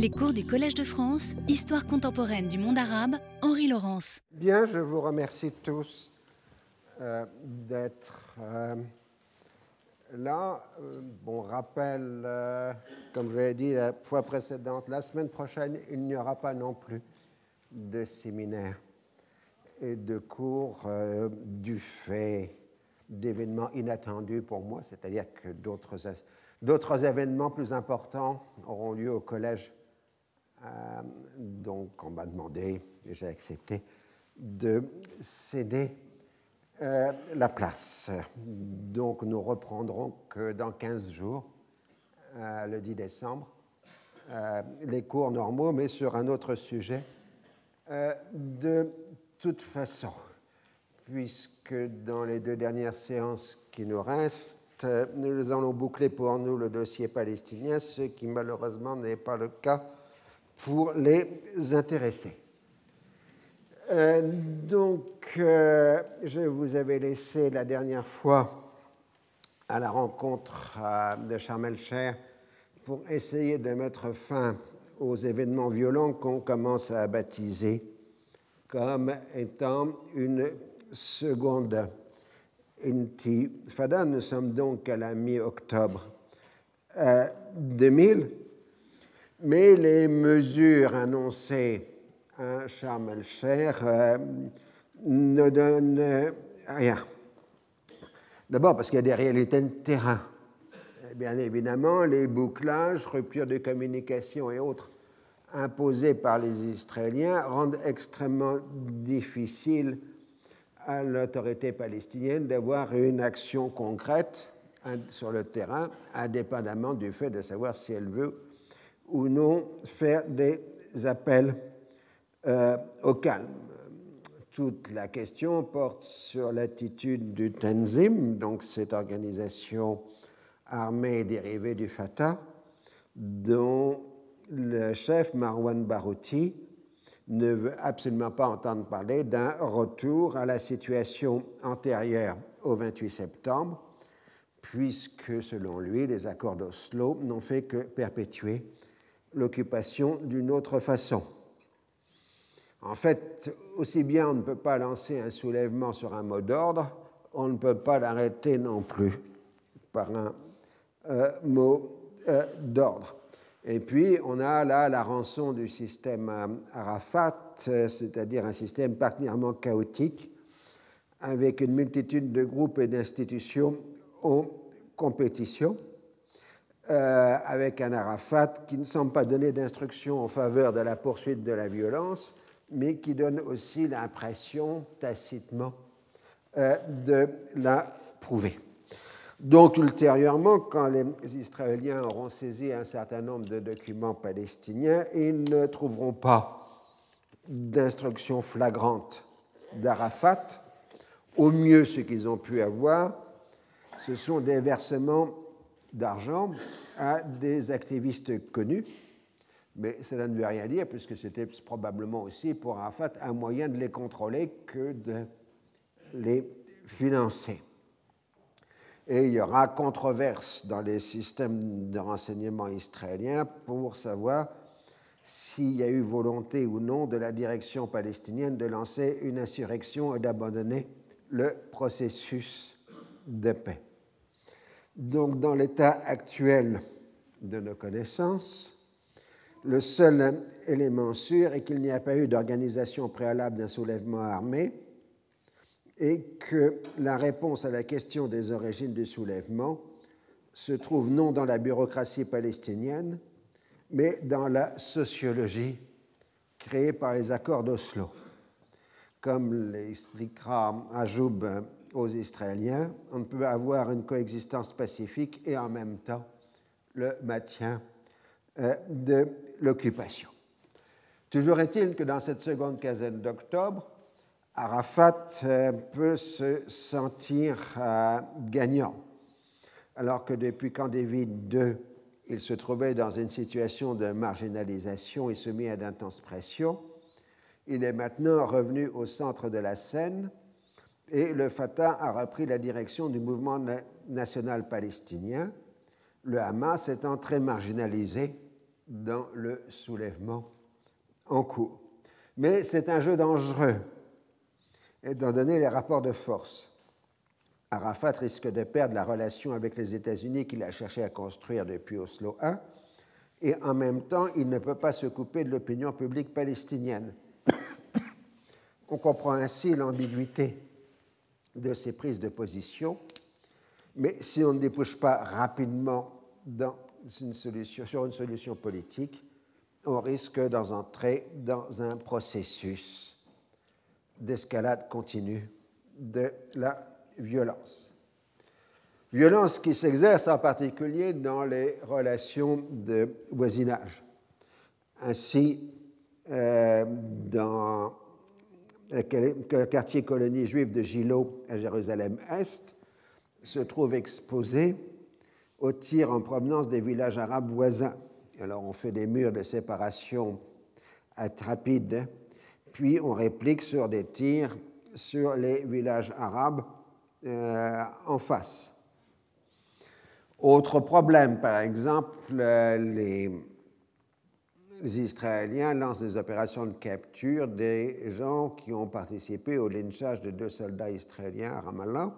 Les cours du Collège de France, Histoire contemporaine du monde arabe, Henri Laurence. Bien, je vous remercie tous euh, d'être euh, là. Euh, bon, rappel, comme je l'ai dit la fois précédente, la semaine prochaine, il n'y aura pas non plus de séminaire et de cours du fait d'événements inattendus pour moi, c'est-à-dire que d'autres événements plus importants auront lieu au collège. Euh, donc, on m'a demandé, et j'ai accepté, de céder euh, la place. Donc, nous reprendrons que dans 15 jours, euh, le 10 décembre, les cours normaux, mais sur un autre sujet. De toute façon, puisque dans les deux dernières séances qui nous restent, nous allons boucler pour nous le dossier palestinien, ce qui malheureusement n'est pas le cas pour les intéressés. Euh, donc, euh, je vous avais laissé la dernière fois à la rencontre euh, de Sharm el-Sheikh pour essayer de mettre fin aux événements violents qu'on commence à baptiser comme étant une seconde intifada. Nous sommes donc à la mi-octobre euh, 2000, mais les mesures annoncées à el-Sheikh euh, ne donnent rien. D'abord parce qu'il y a des réalités de terrain. Bien évidemment, les bouclages, ruptures de communication et autres imposés par les Israéliens rendent extrêmement difficile à l'autorité palestinienne d'avoir une action concrète sur le terrain, indépendamment du fait de savoir si elle veut ou non faire des appels euh, au calme. Toute la question porte sur l'attitude du Tanzim, donc cette organisation armée dérivée du Fatah, dont le chef Marwan Barouti ne veut absolument pas entendre parler d'un retour à la situation antérieure au 28 septembre, puisque selon lui, les accords d'Oslo n'ont fait que perpétuer l'occupation d'une autre façon. En fait, aussi bien on ne peut pas lancer un soulèvement sur un mot d'ordre, on ne peut pas l'arrêter non plus par un euh, mot euh, d'ordre. Et puis, on a là la rançon du système euh, Arafat, c'est-à-dire un système particulièrement chaotique, avec une multitude de groupes et d'institutions en compétition, euh, avec un Arafat qui ne semble pas donner d'instructions en faveur de la poursuite de la violence, mais qui donne aussi l'impression, tacitement, euh, de la prouver. Donc, ultérieurement, quand les Israéliens auront saisi un certain nombre de documents palestiniens, ils ne trouveront pas d'instructions flagrantes d'Arafat. Au mieux, ce qu'ils ont pu avoir, ce sont des versements d'argent à des activistes connus, mais cela ne veut rien dire, puisque c'était probablement aussi pour Arafat un moyen de les contrôler que de les financer. Et il y aura controverse dans les systèmes de renseignement israéliens pour savoir s'il y a eu volonté ou non de la direction palestinienne de lancer une insurrection et d'abandonner le processus de paix. Donc, dans l'état actuel de nos connaissances, le seul élément sûr est qu'il n'y a pas eu d'organisation préalable d'un soulèvement armé et que la réponse à la question des origines du soulèvement se trouve non dans la bureaucratie palestinienne, mais dans la sociologie créée par les accords d'Oslo. Comme l'expliquera Ajoub aux Israéliens, on peut avoir une coexistence pacifique et en même temps le maintien euh, de l'occupation. Toujours est-il que dans cette seconde quinzaine d'octobre, Arafat euh, peut se sentir euh, gagnant, alors que depuis Camp David II, il se trouvait dans une situation de marginalisation et soumis à d'intenses pressions. Il est maintenant revenu au centre de la scène et le Fatah a repris la direction du mouvement national palestinien, le Hamas étant très marginalisé dans le soulèvement en cours. Mais c'est un jeu dangereux, étant donné les rapports de force. Arafat risque de perdre la relation avec les États-Unis qu'il a cherché à construire depuis Oslo I, et en même temps, il ne peut pas se couper de l'opinion publique palestinienne. On comprend ainsi l'ambiguïté de ces prises de position, mais si on ne débouche pas rapidement sur une solution politique, on risque d'entrer dans un processus d'escalade continue de la violence. Violence qui s'exerce en particulier dans les relations de voisinage. Ainsi, euh, dans quartier colonie juive de Gilo à Jérusalem-Est se trouve exposé aux tirs en provenance des villages arabes voisins. Alors on fait des murs de séparation rapides, puis on réplique sur des tirs sur les villages arabes euh, en face. Autre problème, par exemple, les, Israéliens lancent des opérations de capture des gens qui ont participé au lynchage de deux soldats israéliens à Ramallah.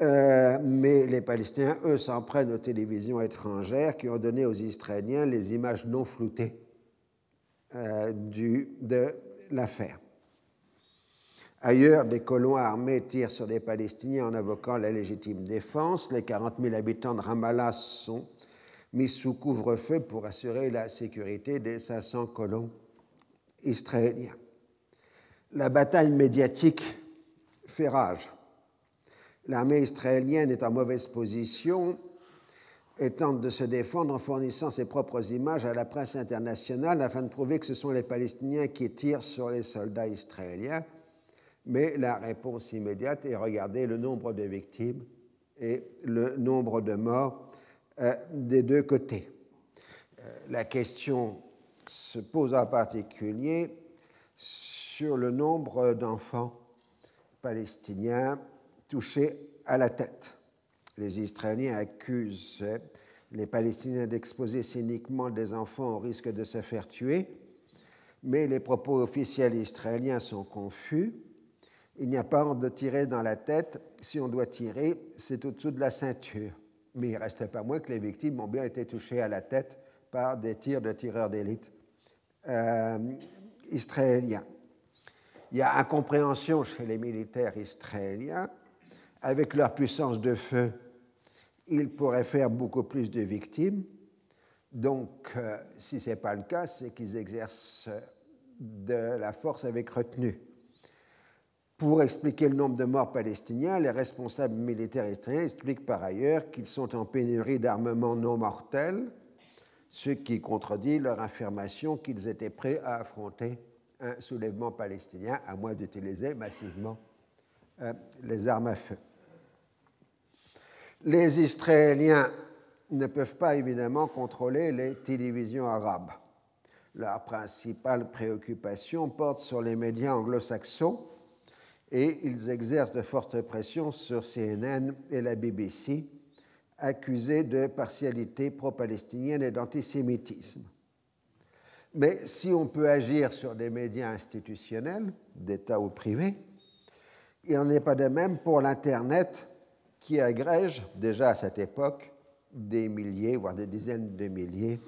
Euh, mais les Palestiniens, eux, s'en prennent aux télévisions étrangères qui ont donné aux Israéliens les images non floutées euh, du, de l'affaire. Ailleurs, des colons armés tirent sur des Palestiniens en invoquant la légitime défense. Les 40 000 habitants de Ramallah sont mis sous couvre-feu pour assurer la sécurité des 500 colons israéliens. La bataille médiatique fait rage. L'armée israélienne est en mauvaise position et tente de se défendre en fournissant ses propres images à la presse internationale afin de prouver que ce sont les Palestiniens qui tirent sur les soldats israéliens mais la réponse immédiate est regarder le nombre de victimes et le nombre de morts des deux côtés. Euh, la question se pose en particulier sur le nombre d'enfants palestiniens touchés à la tête. Les Israéliens accusent les Palestiniens d'exposer cyniquement des enfants au risque de se faire tuer, mais les propos officiels israéliens sont confus il n'y a pas honte de tirer dans la tête. Si on doit tirer, c'est au-dessous de la ceinture. Mais il ne reste pas moins que les victimes ont bien été touchées à la tête par des tirs de tireurs d'élite euh, israéliens. Il y a incompréhension chez les militaires israéliens. Avec leur puissance de feu, ils pourraient faire beaucoup plus de victimes. Donc, euh, si ce n'est pas le cas, c'est qu'ils exercent de la force avec retenue. Pour expliquer le nombre de morts palestiniens, les responsables militaires israéliens expliquent par ailleurs qu'ils sont en pénurie d'armements non mortels, ce qui contredit leur affirmation qu'ils étaient prêts à affronter un soulèvement palestinien, à moins d'utiliser massivement euh, les armes à feu. Les Israéliens ne peuvent pas évidemment contrôler les télévisions arabes. Leur principale préoccupation porte sur les médias anglo-saxons et ils exercent de fortes pressions sur CNN et la BBC, accusés de partialité pro-palestinienne et d'antisémitisme. Mais si on peut agir sur des médias institutionnels, d'État ou privés, il n'en est pas de même pour l'Internet qui agrège déjà à cette époque des milliers, voire des dizaines de milliers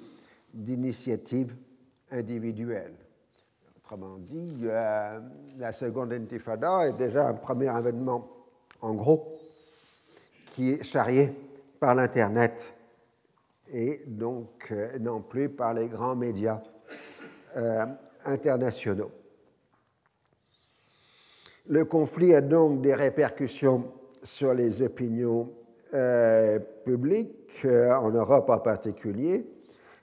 d'initiatives individuelles. Autrement dit, euh, la seconde intifada est déjà un premier événement, en gros, qui est charrié par l'Internet et donc euh, non plus par les grands médias euh, internationaux. Le conflit a donc des répercussions sur les opinions publiques, en Europe en particulier,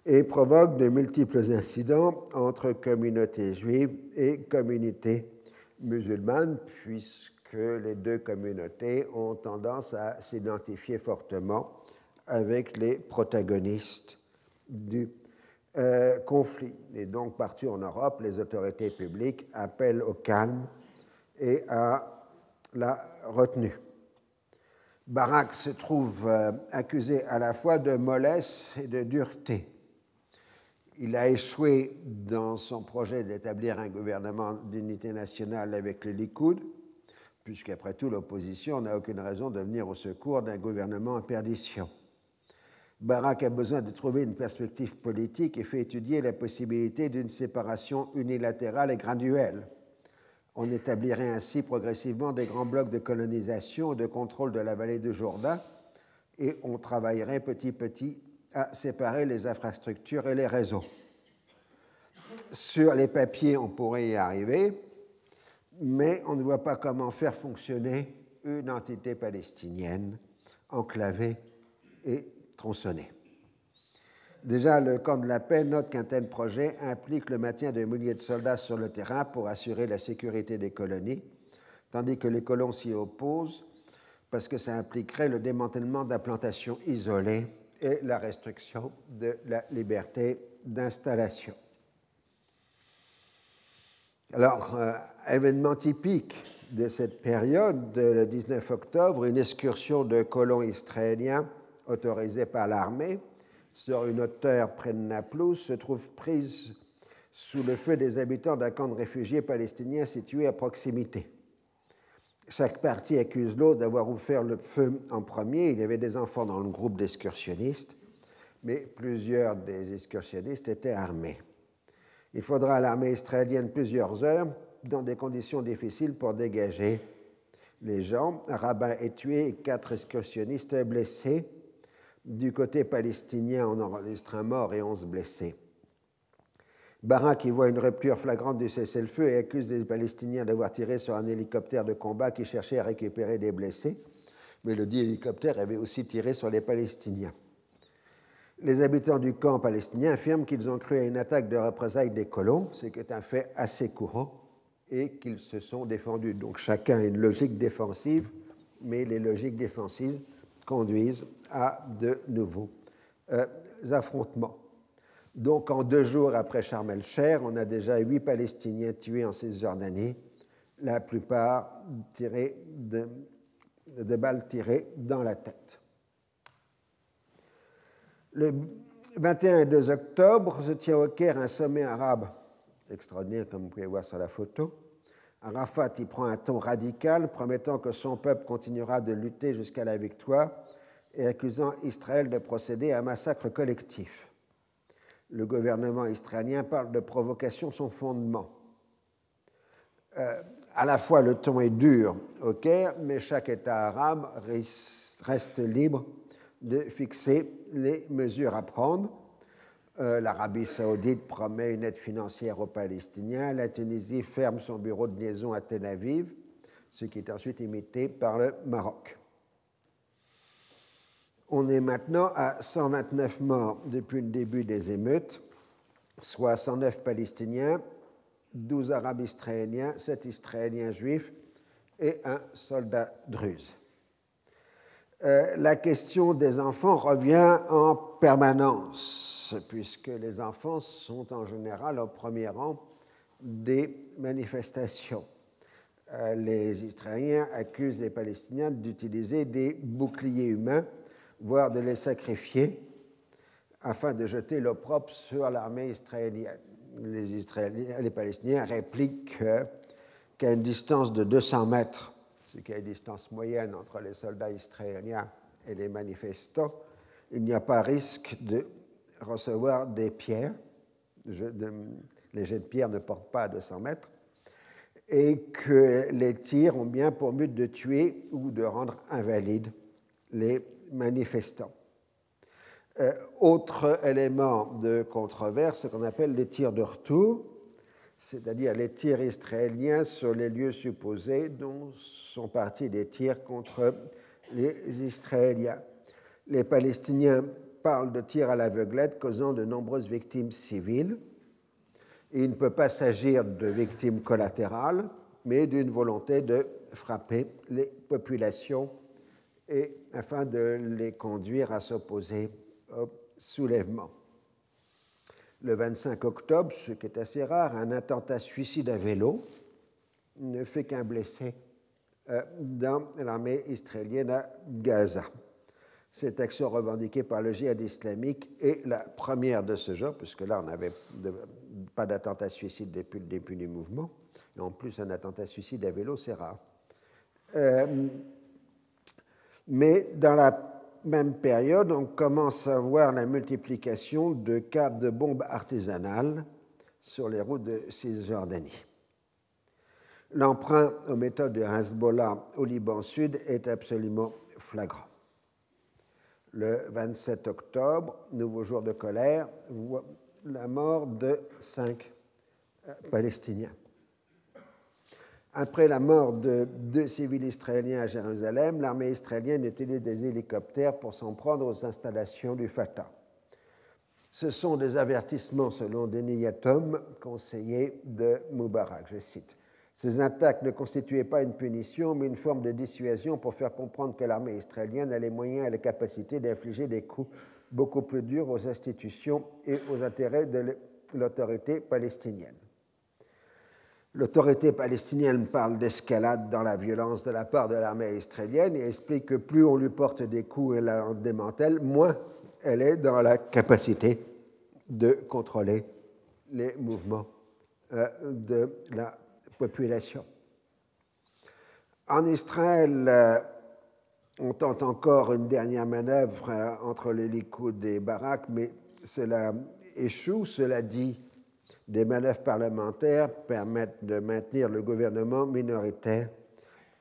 et provoque de multiples incidents entre communautés juives et communautés musulmanes, puisque les deux communautés ont tendance à s'identifier fortement avec les protagonistes du euh, conflit. Et donc, partout en Europe, les autorités publiques appellent au calme et à la retenue. Barak se trouve euh, accusé à la fois de mollesse et de dureté Il a échoué dans son projet d'établir un gouvernement d'unité nationale avec le Likoud, puisqu'après tout, l'opposition n'a aucune raison de venir au secours d'un gouvernement en perdition. Barak a besoin de trouver une perspective politique et fait étudier la possibilité d'une séparation unilatérale et graduelle. On établirait ainsi progressivement des grands blocs de colonisation et de contrôle de la vallée du Jourdain et on travaillerait petit à petit à séparer les infrastructures et les réseaux. Sur les papiers, on pourrait y arriver, mais on ne voit pas comment faire fonctionner une entité palestinienne enclavée et tronçonnée. Déjà, le camp de la paix note qu'un tel projet implique le maintien de milliers de soldats sur le terrain pour assurer la sécurité des colonies, tandis que les colons s'y opposent parce que ça impliquerait le démantèlement d'implantations isolées et la restriction de la liberté d'installation. Alors, euh, événement typique de cette période, le 19 octobre, une excursion de colons israéliens autorisée par l'armée sur une hauteur près de Naplouse se trouve prise sous le feu des habitants d'un camp de réfugiés palestiniens situé à proximité. Chaque partie accuse l'autre d'avoir ouvert le feu en premier. Il y avait des enfants dans le groupe d'excursionnistes, mais plusieurs des excursionnistes étaient armés. Il faudra à l'armée israélienne plusieurs heures dans des conditions difficiles pour dégager les gens. Un rabbin est tué et quatre excursionnistes blessés. Du côté palestinien, on enregistre un mort et onze blessés. Barak y voit une rupture flagrante du cessez-le-feu et accuse les Palestiniens d'avoir tiré sur un hélicoptère de combat qui cherchait à récupérer des blessés. Mais le dit hélicoptère avait aussi tiré sur les Palestiniens. Les habitants du camp palestinien affirment qu'ils ont cru à une attaque de représailles des colons, ce qui est un fait assez courant, et qu'ils se sont défendus. Donc chacun a une logique défensive, mais les logiques défensives conduisent à de nouveaux euh, affrontements. Donc en deux jours après Sharm el on a déjà huit Palestiniens tués en Cisjordanie, la plupart tirés de, de balles tirées dans la tête. Le 21 et 2 octobre se tient au Caire un sommet arabe extraordinaire, comme vous pouvez voir sur la photo. Arafat y prend un ton radical, promettant que son peuple continuera de lutter jusqu'à la victoire et accusant Israël de procéder à un massacre collectif. Le gouvernement israélien parle de provocation sans fondement. Euh, à la fois, le ton est dur au Caire, mais chaque État arabe reste libre de fixer les mesures à prendre. Euh, L'Arabie saoudite promet une aide financière aux Palestiniens. La Tunisie ferme son bureau de liaison à Tel Aviv, ce qui est ensuite imité par le Maroc. On est maintenant à 129 morts depuis le début des émeutes, soit 109 Palestiniens, 12 Arabes israéliens, 7 Israéliens juifs et un soldat druze. Euh, la question des enfants revient en permanence, puisque les enfants sont en général au premier rang des manifestations. Euh, les Israéliens accusent les Palestiniens d'utiliser des boucliers humains, voire de les sacrifier, afin de jeter l'opprobre sur l'armée israélienne. Les, Palestiniens répliquent qu'à une distance de 200 mètres ce qui est la distance moyenne entre les soldats israéliens et les manifestants, il n'y a pas risque de recevoir des pierres. les jets de pierre ne portent pas à 200 mètres. Et que les tirs ont bien pour but de tuer ou de rendre invalides les manifestants. Euh, autre élément de controverse, ce qu'on appelle les tirs de retour, c'est-à-dire les tirs israéliens sur les lieux supposés dont sont partis des tirs contre les Israéliens. Les Palestiniens parlent de tirs à l'aveuglette causant de nombreuses victimes civiles. il ne peut pas s'agir de victimes collatérales, mais d'une volonté de frapper les populations et afin de les conduire à s'opposer au soulèvement le 25 octobre, ce qui est assez rare, un attentat suicide à vélo ne fait qu'un blessé euh, dans l'armée israélienne à Gaza. Cette action revendiquée par le djihad islamique est la première de ce genre, puisque là, on n'avait pas d'attentat suicide depuis le début du mouvement. Et en plus, un attentat suicide à vélo, c'est rare. Euh, mais dans la même période, on commence à voir la multiplication de cas de bombes artisanales sur les routes de Cisjordanie. L'emprunt aux méthodes de Hezbollah au Liban Sud est absolument flagrant. Le 27 octobre, nouveau jour de colère, la mort de cinq euh, Palestiniens. Après la mort de deux civils israéliens à Jérusalem, l'armée israélienne utilisé des hélicoptères pour s'en prendre aux installations du Fatah. Ce sont des avertissements, selon Denis Yatom, conseiller de Moubarak. Je cite Ces attaques ne constituaient pas une punition, mais une forme de dissuasion pour faire comprendre que l'armée israélienne a les moyens et la capacité d'infliger des coups beaucoup plus durs aux institutions et aux intérêts de l'autorité palestinienne. L'autorité palestinienne parle d'escalade dans la violence de la part de l'armée israélienne et explique que plus on lui porte des coups et la démantèle, moins elle est dans la capacité de contrôler les mouvements euh, de la population. En Israël, euh, on tente encore une dernière manœuvre euh, entre les Likoud et Barak, mais cela échoue. Cela dit, des manœuvres parlementaires permettent de maintenir le gouvernement minoritaire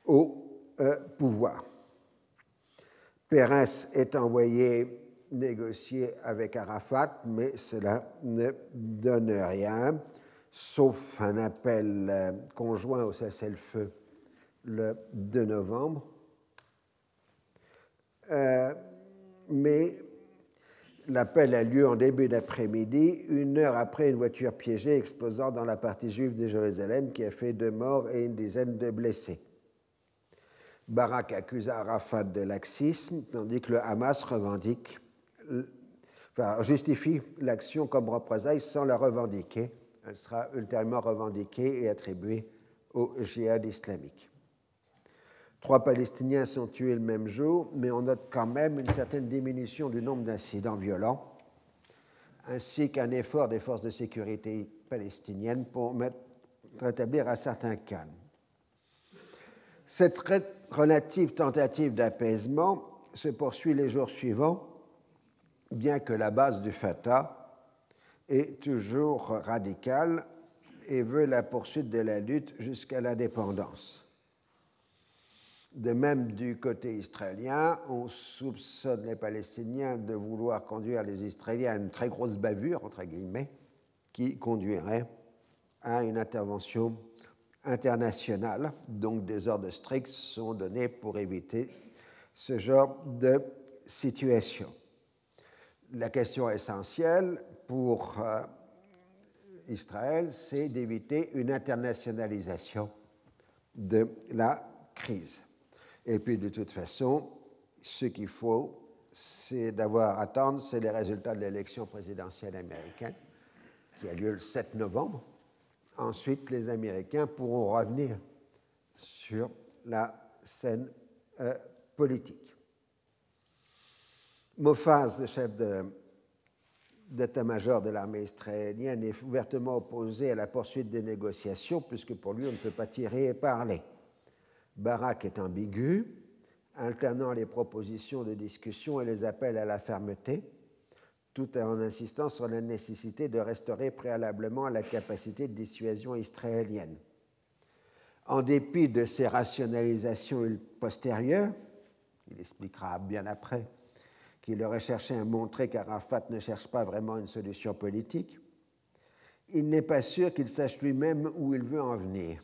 au euh, pouvoir. Pérez est envoyé négocier avec Arafat, mais cela ne donne rien, sauf un appel euh, conjoint au cessez-le-feu le 2 novembre. Euh, mais L'appel a lieu en début d'après-midi, une heure après une voiture piégée explosant dans la partie juive de Jérusalem qui a fait deux morts et une dizaine de blessés. Barak accusa Arafat de laxisme, tandis que le Hamas revendique, enfin, justifie l'action comme représailles sans la revendiquer. Elle sera ultérieurement revendiquée et attribuée au djihad islamique. Trois Palestiniens sont tués le même jour, mais on note quand même une certaine diminution du nombre d'incidents violents, ainsi qu'un effort des forces de sécurité palestiniennes pour rétablir un certain calme. Cette relative tentative d'apaisement se poursuit les jours suivants, bien que la base du Fatah est toujours radicale et veut la poursuite de la lutte jusqu'à l'indépendance. De même, du côté israélien, on soupçonne les Palestiniens de vouloir conduire les Israéliens à une très grosse bavure, entre guillemets, qui conduirait à une intervention internationale. Donc des ordres stricts sont donnés pour éviter ce genre de situation. La question essentielle pour euh, Israël, c'est d'éviter une internationalisation de la crise. Et puis, de toute façon, ce qu'il faut, c'est d'avoir attendre, c'est les résultats de l'élection présidentielle américaine, qui a lieu le 7 novembre. Ensuite, les Américains pourront revenir sur la scène euh, politique. Mofaz, le chef d'état-major de l'armée israélienne, est ouvertement opposé à la poursuite des négociations, puisque pour lui, on ne peut pas tirer et parler. Barak est ambigu, alternant les propositions de discussion et les appels à la fermeté, tout en insistant sur la nécessité de restaurer préalablement la capacité de dissuasion israélienne. En dépit de ces rationalisations postérieures, il expliquera bien après qu'il aurait cherché à montrer qu'Arafat ne cherche pas vraiment une solution politique, il n'est pas sûr qu'il sache lui-même où il veut en venir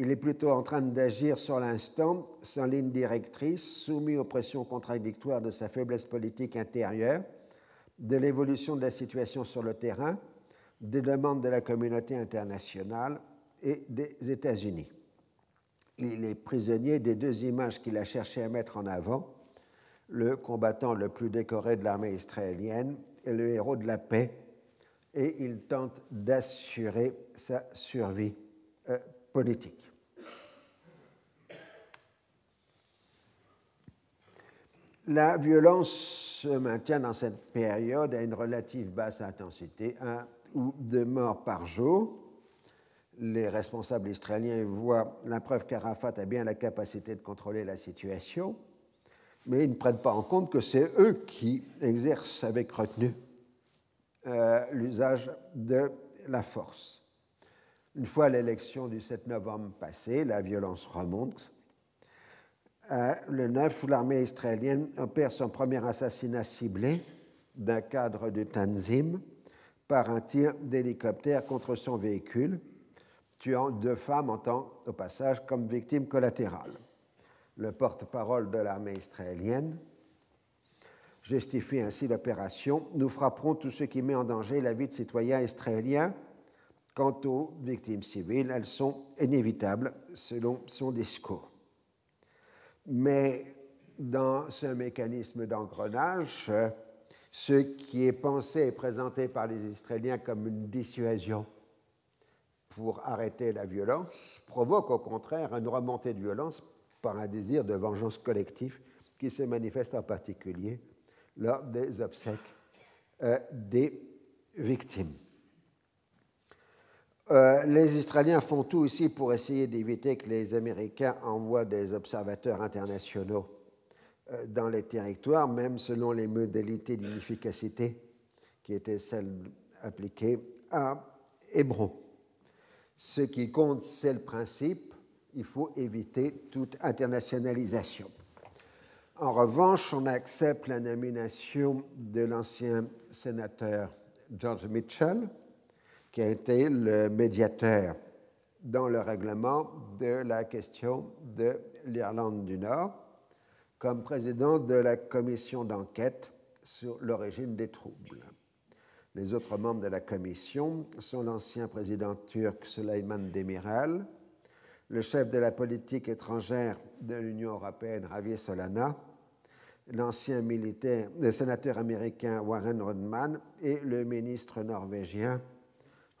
il est plutôt en train d'agir sur l'instant, sans ligne directrice, soumis aux pressions contradictoires de sa faiblesse politique intérieure, de l'évolution de la situation sur le terrain, des demandes de la communauté internationale et des États-Unis. Il est prisonnier des deux images qu'il a cherché à mettre en avant, le combattant le plus décoré de l'armée israélienne et le héros de la paix, et il tente d'assurer sa survie euh, politique. La violence se maintient dans cette période à une relative basse intensité, un ou deux morts par jour. Les responsables israéliens voient la preuve qu'Arafat a bien la capacité de contrôler la situation, mais ils ne prennent pas en compte que c'est eux qui exercent avec retenue euh, l'usage de la force. Une fois l'élection du 7 novembre passée, la violence remonte. Euh, le 9, l'armée israélienne opère son premier assassinat ciblé d'un cadre de Tanzim par un tir d'hélicoptère contre son véhicule, tuant deux femmes en tant, au passage, comme victimes collatérales. Le porte-parole de l'armée israélienne justifie ainsi l'opération. Nous frapperons tout ce qui met en danger la vie de citoyens israéliens Quant aux victimes civiles, elles sont inévitables selon son discours. Mais dans ce mécanisme d'engrenage, ce qui est pensé et présenté par les Israéliens comme une dissuasion pour arrêter la violence provoque au contraire une remontée de violence par un désir de vengeance collective qui se manifeste en particulier lors des obsèques euh, des victimes. Euh, les Israéliens font tout ici pour essayer d'éviter que les Américains envoient des observateurs internationaux euh, dans les territoires, même selon les modalités d'inefficacité qui étaient celles appliquées à Hébron. Ce qui compte, c'est le principe, il faut éviter toute internationalisation. En revanche, on accepte la nomination de l'ancien sénateur George Mitchell, qui a été le médiateur dans le règlement de la question de l'Irlande du Nord, comme président de la commission d'enquête sur l'origine des troubles. Les autres membres de la commission sont l'ancien président turc Süleyman Demirel, le chef de la politique étrangère de l'Union européenne Javier Solana, l'ancien militaire, le sénateur américain Warren Rodman et le ministre norvégien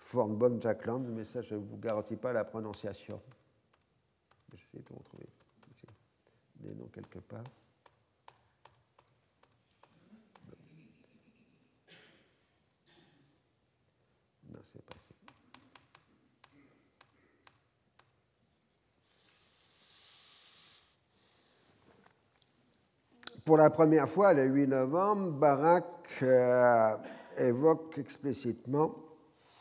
Fornbonne Jackland, mais ça, je ne vous garantis pas la prononciation. J'essaie de retrouver des noms quelque part. Non, c'est pas ça. Pour la première fois, le 8 novembre, Barak euh, évoque explicitement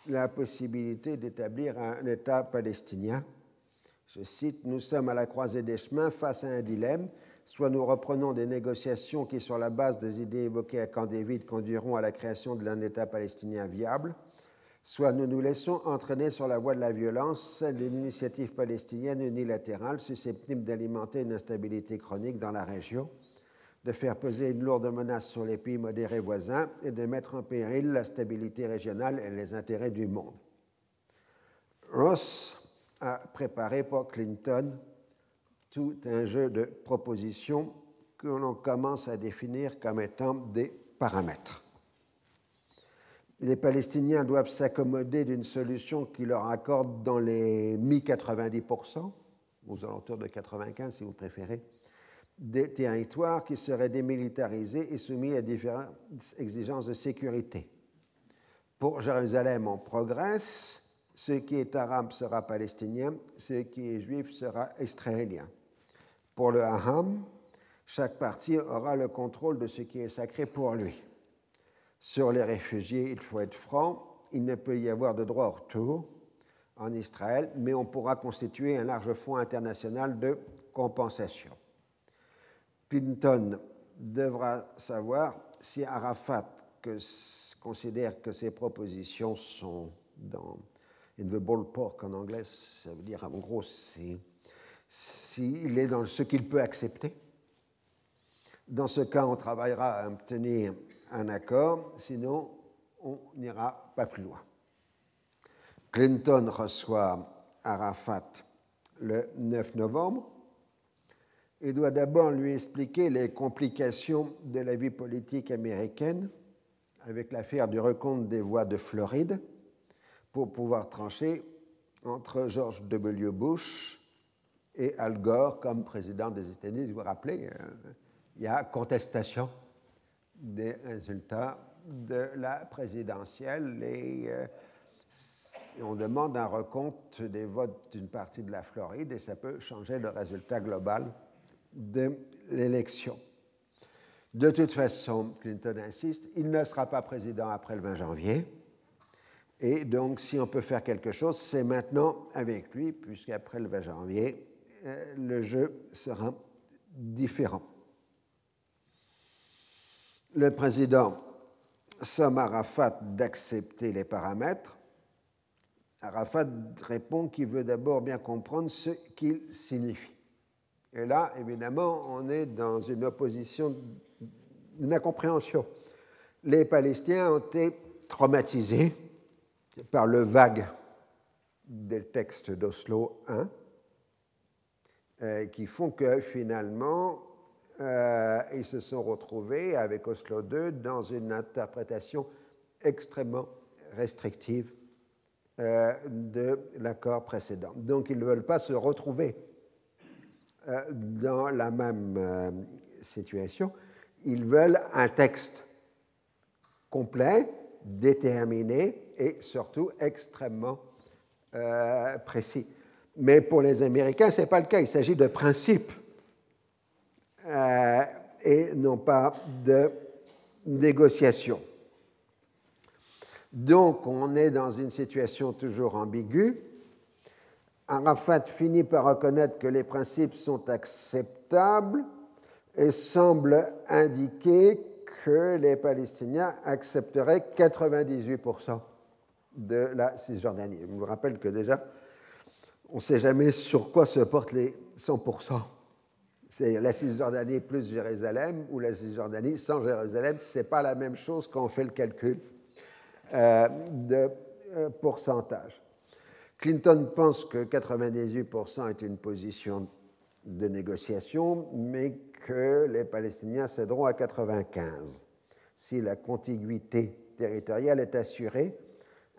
la possibilité d'établir un État palestinien. Je cite, Nous sommes à la croisée des chemins face à un dilemme. Soit nous reprenons des négociations qui, sur la base des idées évoquées à Camp David, conduiront à la création d'un État palestinien viable, soit nous nous laissons entraîner sur la voie de la violence, celle d'une initiative palestinienne unilatérale susceptible d'alimenter une instabilité chronique dans la région de faire peser une lourde menace sur les pays modérés voisins et de mettre en péril la stabilité régionale et les intérêts du monde. Ross a préparé pour Clinton tout un jeu de propositions que l'on commence à définir comme étant des paramètres. Les Palestiniens doivent s'accommoder d'une solution qui leur accorde dans les mi-90%, aux alentours de 95 si vous préférez, des territoires qui seraient démilitarisés et soumis à différentes exigences de sécurité. Pour Jérusalem, on progresse. Ce qui est arabe sera palestinien, ce qui est juif sera israélien. Pour le Aham, chaque parti aura le contrôle de ce qui est sacré pour lui. Sur les réfugiés, il faut être franc, il ne peut y avoir de droit au retour en Israël, mais on pourra constituer un large fonds international de compensation. Clinton devra savoir si Arafat considère que ses propositions sont dans in the ballpark en anglais, ça veut dire en gros s'il est dans ce qu'il peut accepter. Dans ce cas, on travaillera à obtenir un accord, sinon on n'ira pas plus loin. Clinton reçoit Arafat le 9 novembre il doit d'abord lui expliquer les complications de la vie politique américaine avec l'affaire du recompte des voix de Floride pour pouvoir trancher entre George W. Bush et Al Gore comme président des États-Unis. Vous vous rappelez, euh, il y a contestation des résultats de la présidentielle et, euh, on demande un recompte des votes d'une partie de la Floride et ça peut changer le résultat global de l'élection. De toute façon, Clinton insiste, il ne sera pas président après le 20 janvier. Et donc, si on peut faire quelque chose, c'est maintenant avec lui, puisqu'après le 20 janvier, euh, le jeu sera différent. Le président somme Arafat d'accepter les paramètres. Arafat répond qu'il veut d'abord bien comprendre ce qu'ils signifient. Et là, évidemment, on est dans une opposition, une incompréhension. Les Palestiniens ont été traumatisés par le vague des textes d'Oslo I, euh, qui font que finalement, euh, ils se sont retrouvés avec Oslo II dans une interprétation extrêmement restrictive euh, de l'accord précédent. Donc ils ne veulent pas se retrouver dans la même situation. Ils veulent un texte complet, déterminé et surtout extrêmement précis. Mais pour les Américains, ce n'est pas le cas. Il s'agit de principes euh, et non pas de négociation. Donc on est dans une situation toujours ambiguë. Arafat finit par reconnaître que les principes sont acceptables et semble indiquer que les Palestiniens accepteraient 98% de la Cisjordanie. Je vous rappelle que déjà, on ne sait jamais sur quoi se portent les 100% c'est la Cisjordanie plus Jérusalem ou la Cisjordanie sans Jérusalem, ce n'est pas la même chose quand on fait le calcul euh, de euh, pourcentage. Clinton pense que 98% est une position de négociation, mais que les Palestiniens céderont à 95 si la contiguïté territoriale est assurée,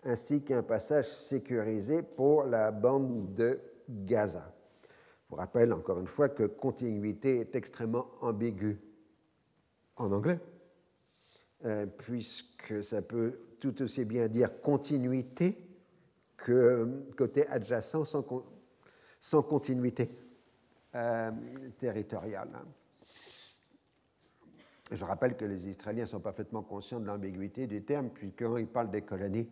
ainsi qu'un passage sécurisé pour la bande de Gaza. Je vous rappelle encore une fois que continuité est extrêmement ambigu en anglais, euh, puisque ça peut tout aussi bien dire continuité que côté adjacent sans, continuité euh, territoriale. Je rappelle que les Israéliens sont parfaitement conscients de l'ambiguïté du terme, puisque quand ils parlent des colonies,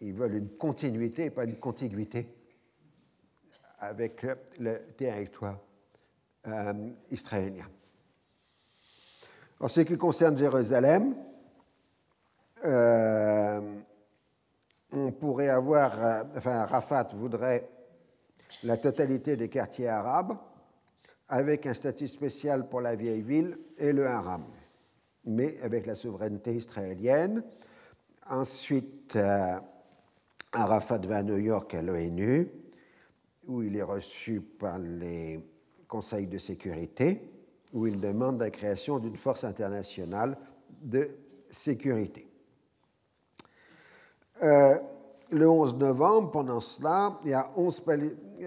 ils veulent une continuité et pas une contiguïté avec le territoire euh, israélien. En ce qui concerne Jérusalem, euh, on pourrait avoir, euh, enfin, Rafat voudrait la totalité des quartiers arabes avec un statut spécial pour la vieille ville et le haram, mais avec la souveraineté israélienne. Ensuite, Arafat va à New York à l'ONU où il est reçu par les conseils de sécurité, où il demande la création d'une force internationale de sécurité. Euh, le 11 novembre, pendant cela, il y a 11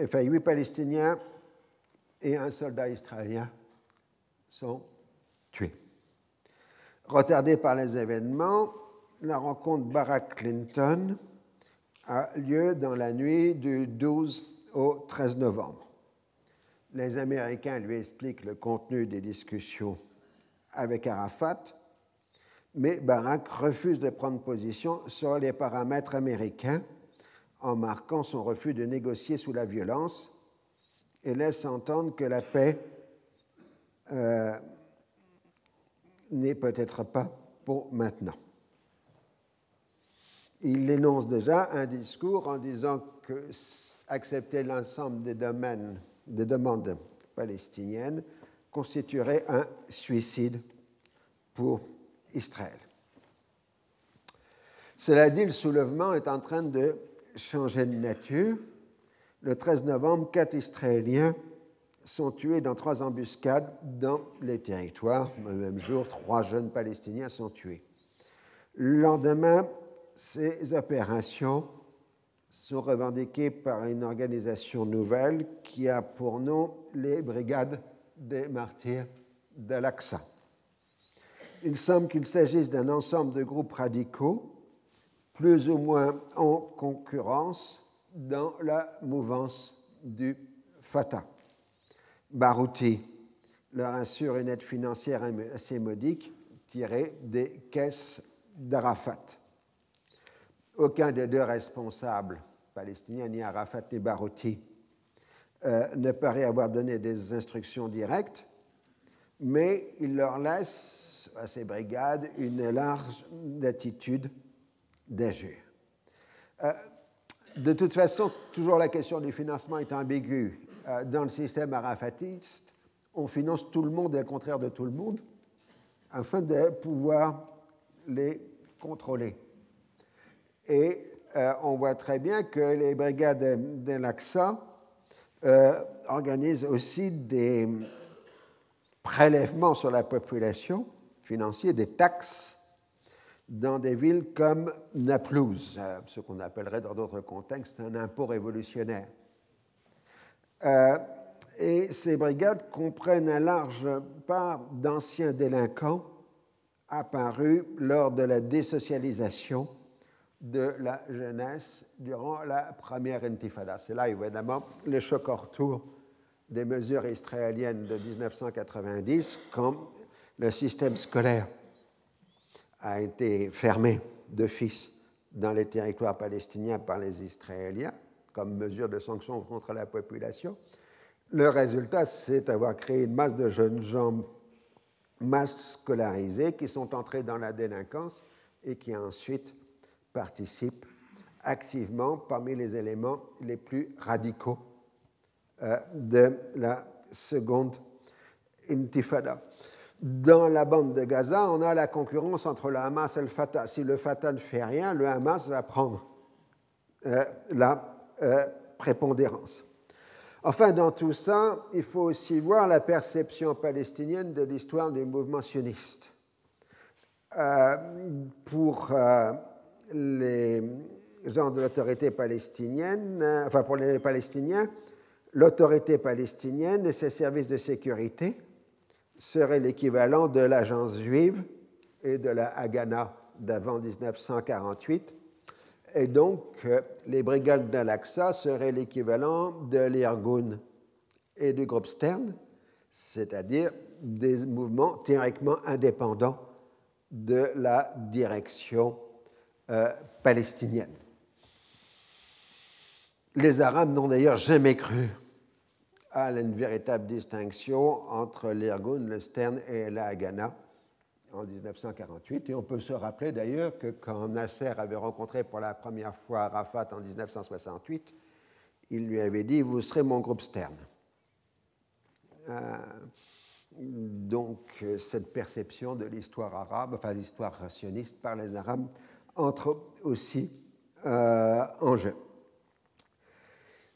enfin, 8 Palestiniens et un soldat israélien sont tués. Retardé par les événements, la rencontre Barack-Clinton a lieu dans la nuit du 12 au 13 novembre. Les Américains lui expliquent le contenu des discussions avec Arafat, mais Barak refuse de prendre position sur les paramètres américains en marquant son refus de négocier sous la violence et laisse entendre que la paix euh, n'est peut-être pas pour maintenant. Il énonce déjà un discours en disant que accepter l'ensemble des demandes palestiniennes constituerait un suicide pour Israël. Cela dit, le soulèvement est en train de changer de nature. Le 13 novembre, quatre Israéliens sont tués dans trois embuscades dans les territoires. Le même jour, trois jeunes Palestiniens sont tués. Le lendemain, ces opérations sont revendiquées par une organisation nouvelle qui a pour nom les Brigades des martyrs d'Al-Aqsa. Il semble qu'il s'agisse d'un ensemble de groupes radicaux, plus ou moins en concurrence dans la mouvance du Fatah. Barouti leur assure une aide financière assez modique tirée des caisses d'Arafat. Aucun des deux responsables palestiniens, ni Arafat ni Barouti, euh, ne paraît avoir donné des instructions directes, mais il leur laisse à ces brigades une large attitude d'agir. Euh, de toute façon, toujours la question du financement est ambiguë. Euh, dans le système arafatiste, on finance tout le monde et le contraire de tout le monde afin de pouvoir les contrôler. Et euh, on voit très bien que les brigades de organisent aussi des prélèvements sur la population financiers, des taxes dans des villes comme Naplouse, euh, ce qu'on appellerait dans d'autres contextes un impôt révolutionnaire. Euh, et ces brigades comprennent un large part d'anciens délinquants apparus lors de la désocialisation de la jeunesse durant la première intifada. C'est là, évidemment, le choc retour des mesures israéliennes de 1990, quand le système scolaire a été fermé d'office dans les territoires palestiniens par les Israéliens comme mesure de sanction contre la population. Le résultat, c'est d'avoir créé une masse de jeunes gens masse scolarisés qui sont entrés dans la délinquance et qui ensuite participent activement parmi les éléments les plus radicaux euh, de la seconde intifada. Dans la bande de Gaza, on a la concurrence entre le Hamas et le Fatah. Si le Fatah ne fait rien, le Hamas va prendre euh, la euh, prépondérance. Enfin, dans tout ça, il faut aussi voir la perception palestinienne de l'histoire du mouvement sioniste. Euh, pour les gens de l'autorité palestinienne, enfin pour les Palestiniens, l'autorité palestinienne et ses services de sécurité serait l'équivalent de l'agence juive et de la Haganah d'avant 1948. Et donc, euh, les brigades d'Al-Aqsa seraient l'équivalent de l'Irgun et du groupe Stern, c'est-à-dire des mouvements théoriquement indépendants de la direction euh, palestinienne. Les Arabes n'ont d'ailleurs jamais cru à une véritable distinction entre l'Irgun, le Stern et la Haganah en 1948. Et on peut se rappeler d'ailleurs que quand Nasser avait rencontré pour la première fois Arafat en 1968, il lui avait dit Vous serez mon groupe Stern. Euh, donc, cette perception de l'histoire arabe, enfin l'histoire rationiste par les Arabes, entre aussi euh, en jeu.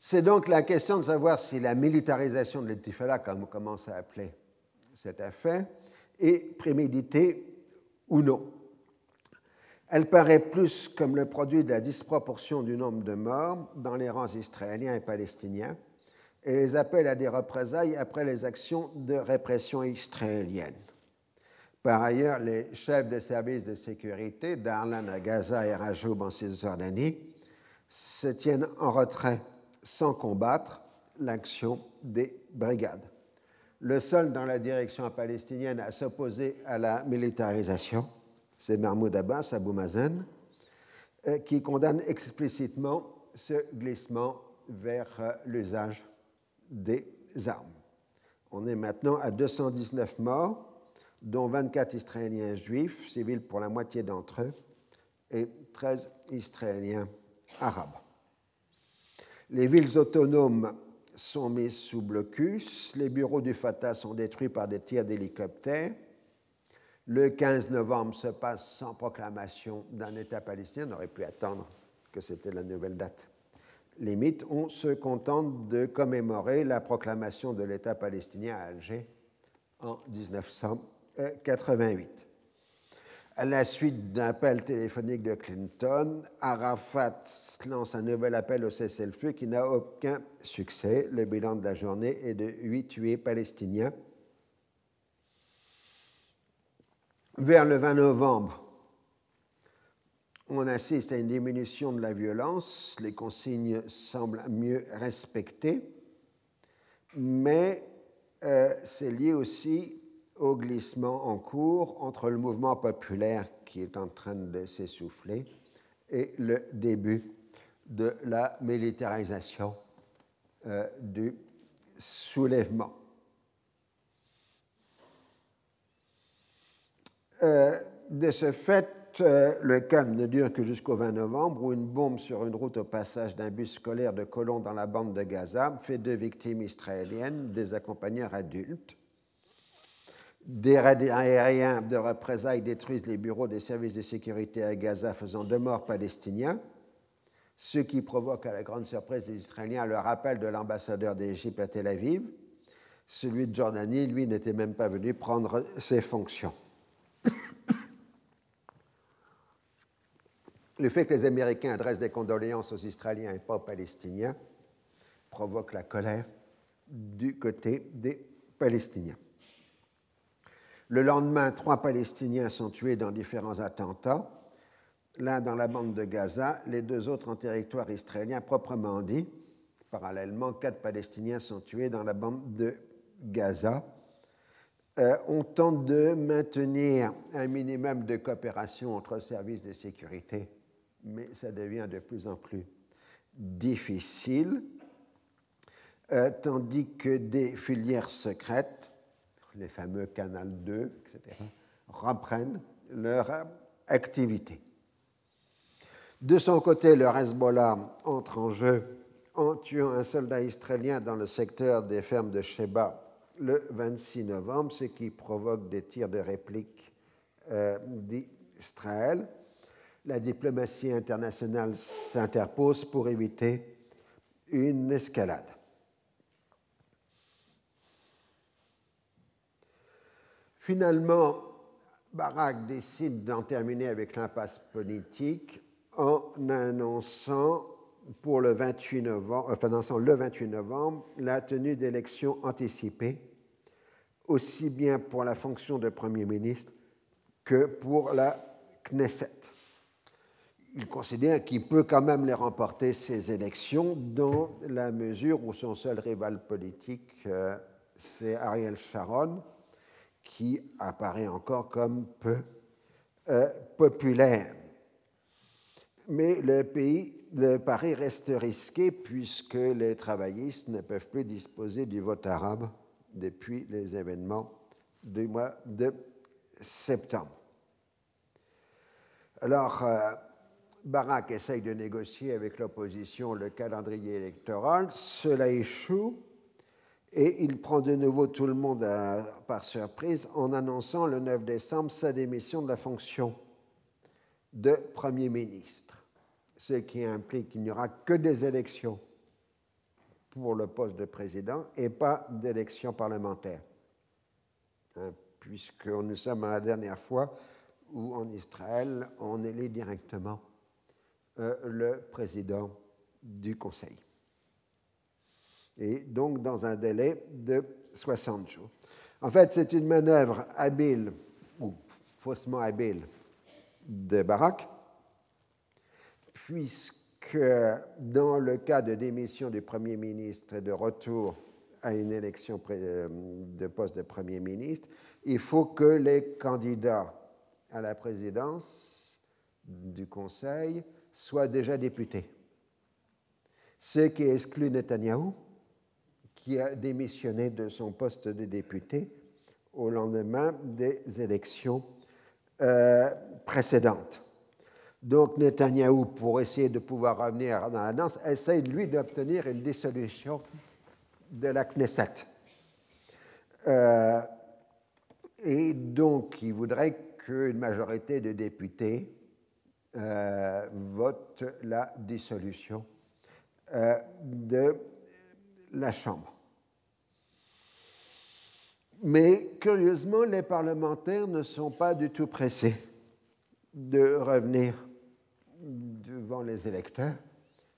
C'est donc la question de savoir si la militarisation de l'intifada, comme on commence à appeler cet affaire, est préméditée ou non. Elle paraît plus comme le produit de la disproportion du nombre de morts dans les rangs israéliens et palestiniens et les appels à des représailles après les actions de répression israéliennes. Par ailleurs, les chefs de services de sécurité d'Arlan à Gaza et Rajoub en Cisjordanie se tiennent en retrait sans combattre l'action des brigades. Le seul dans la direction palestinienne à s'opposer à la militarisation, c'est Mahmoud Abbas, Abou Mazen, euh, qui condamne explicitement ce glissement vers euh, l'usage des armes. On est maintenant à 219 morts, dont 24 Israéliens juifs, civils pour la moitié d'entre eux, et 13 Israéliens arabes. Les villes autonomes sont mises sous blocus, les bureaux du Fatah sont détruits par des tirs d'hélicoptères. Le 15 novembre se passe sans proclamation d'un État palestinien, on aurait pu attendre que c'était la nouvelle date. Limite, on se contente de commémorer la proclamation de l'État palestinien à Alger en 1988. À la suite d'un appel téléphonique de Clinton, Arafat lance un nouvel appel au cessez-le-feu qui n'a aucun succès. Le bilan de la journée est de huit tués palestiniens. Vers le 20 novembre, on assiste à une diminution de la violence, les consignes semblent mieux respectées, mais euh, c'est lié aussi au glissement en cours entre le mouvement populaire qui est en train de s'essouffler et le début de la militarisation euh, du soulèvement. Euh, de ce fait, euh, le calme ne dure que jusqu'au 20 novembre, où une bombe sur une route au passage d'un bus scolaire de colons dans la bande de Gaza fait deux victimes israéliennes, des accompagneurs adultes. Des raids aériens de représailles détruisent les bureaux des services de sécurité à Gaza, faisant deux morts palestiniens, ce qui provoque à la grande surprise des Israéliens le rappel de l'ambassadeur d'Égypte à Tel Aviv. Celui de Jordanie, lui, n'était même pas venu prendre ses fonctions. Le fait que les Américains adressent des condoléances aux Israéliens et pas aux Palestiniens provoque la colère du côté des Palestiniens. Le lendemain, trois Palestiniens sont tués dans différents attentats, l'un dans la bande de Gaza, les deux autres en territoire israélien proprement dit. Parallèlement, quatre Palestiniens sont tués dans la bande de Gaza. Euh, on tente de maintenir un minimum de coopération entre services de sécurité mais ça devient de plus en plus difficile, euh, tandis que des filières secrètes, les fameux Canal 2, etc., reprennent leur activité. De son côté, le Hezbollah entre en jeu en tuant un soldat israélien dans le secteur des fermes de Sheba le 26 novembre, ce qui provoque des tirs de réplique euh, d'Israël la diplomatie internationale s'interpose pour éviter une escalade. Finalement, Barak décide d'en terminer avec l'impasse politique en annonçant pour le 28 novembre, enfin, le 28 novembre la tenue d'élections anticipées, aussi bien pour la fonction de Premier ministre que pour la Knesset. Il considère qu'il peut quand même les remporter, ces élections, dans la mesure où son seul rival politique, euh, c'est Ariel Sharon, qui apparaît encore comme peu euh, populaire. Mais le pays, le pari reste risqué puisque les travaillistes ne peuvent plus disposer du vote arabe depuis les événements du mois de septembre. Alors, euh, Barak essaye de négocier avec l'opposition le calendrier électoral, cela échoue et il prend de nouveau tout le monde par surprise en annonçant le 9 décembre sa démission de la fonction de Premier ministre, ce qui implique qu'il n'y aura que des élections pour le poste de président et pas d'élections parlementaires, hein, puisque nous sommes à la dernière fois où en Israël on élit directement euh, le président du Conseil. Et donc dans un délai de 60 jours. En fait, c'est une manœuvre habile ou faussement habile de Barak, puisque dans le cas de démission du Premier ministre et de retour à une élection euh, de poste de Premier ministre, il faut que les candidats à la présidence du Conseil soit déjà député. Ce qui exclut Netanyahou, qui a démissionné de son poste de député au lendemain des élections euh, précédentes. Donc Netanyahou, pour essayer de pouvoir revenir dans la danse, essaye lui d'obtenir une dissolution de la Knesset. Euh, et donc il voudrait qu'une majorité de députés euh, vote la dissolution euh, de la Chambre. Mais curieusement, les parlementaires ne sont pas du tout pressés de revenir devant les électeurs,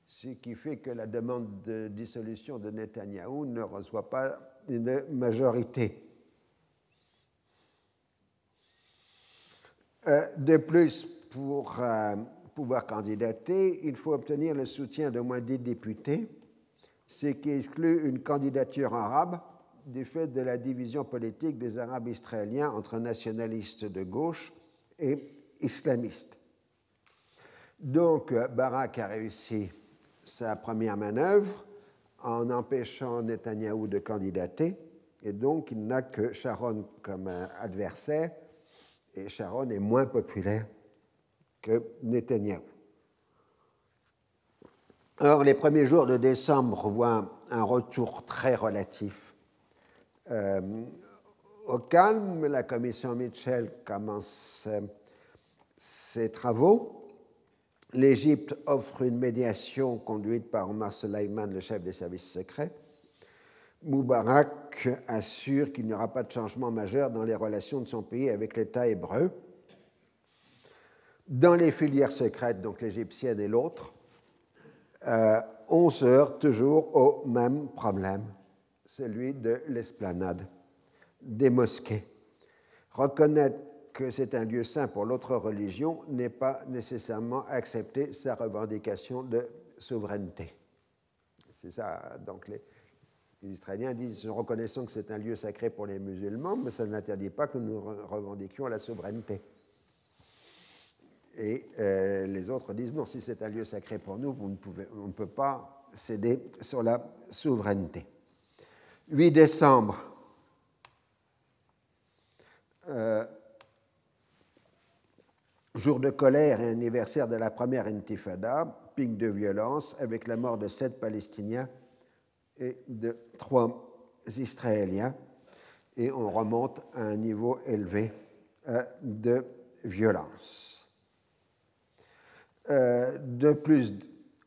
ce qui fait que la demande de dissolution de Netanyahou ne reçoit pas une majorité. Euh, de plus, pour euh, pouvoir candidater, il faut obtenir le soutien d'au moins 10 députés, ce qui exclut une candidature arabe du fait de la division politique des Arabes israéliens entre nationalistes de gauche et islamistes. Donc, Barak a réussi sa première manœuvre en empêchant Netanyahou de candidater, et donc il n'a que Sharon comme adversaire, et Sharon est moins populaire que Netanyahou. Or, les premiers jours de décembre voient un retour très relatif euh, au calme. La commission Mitchell commence euh, ses travaux. L'Égypte offre une médiation conduite par Omar Suleiman, le chef des services secrets. Moubarak assure qu'il n'y aura pas de changement majeur dans les relations de son pays avec l'État hébreu. Dans les filières secrètes, donc l'égyptienne et l'autre, euh, on se heurte toujours au même problème, celui de l'esplanade des mosquées. Reconnaître que c'est un lieu saint pour l'autre religion n'est pas nécessairement accepter sa revendication de souveraineté. C'est ça, donc les, Israéliens disent, reconnaissons que c'est un lieu sacré pour les musulmans, mais ça n'interdit pas que nous revendiquions la souveraineté. Et euh, les autres disent, non, si c'est un lieu sacré pour nous, on ne peut pas céder sur la souveraineté. 8 décembre, euh, jour de colère et anniversaire de la première intifada, pic de violence avec la mort de sept Palestiniens et de trois Israéliens, et on remonte à un niveau élevé euh, de violence. Euh, de plus,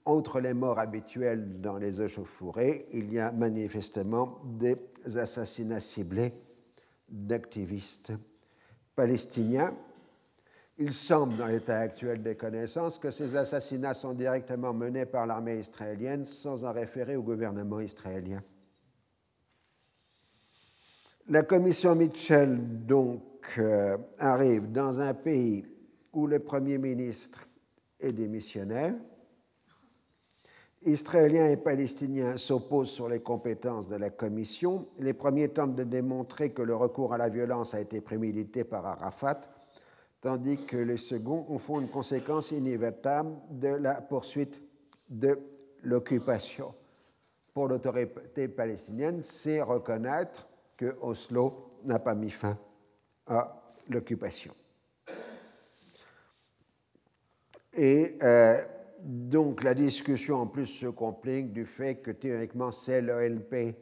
entre les morts habituelles dans les échauffourées, il y a manifestement des assassinats ciblés d'activistes palestiniens il semble, dans l'état actuel des connaissances, que ces assassinats sont directement menés par l'armée israélienne sans en référer au gouvernement israélien. La commission Mitchell, donc, euh, arrive dans un pays où le Premier ministre est démissionnaire. Israéliens et Palestiniens s'opposent sur les compétences de la commission. Les premiers tentent de démontrer que le recours à la violence a été prémédité par Arafat tandis que les seconds en font une conséquence inévitable de la poursuite de l'occupation. Pour l'autorité palestinienne, c'est reconnaître que Oslo n'a pas mis fin à l'occupation. Et euh, donc la discussion en plus se complique du fait que théoriquement c'est l'OLP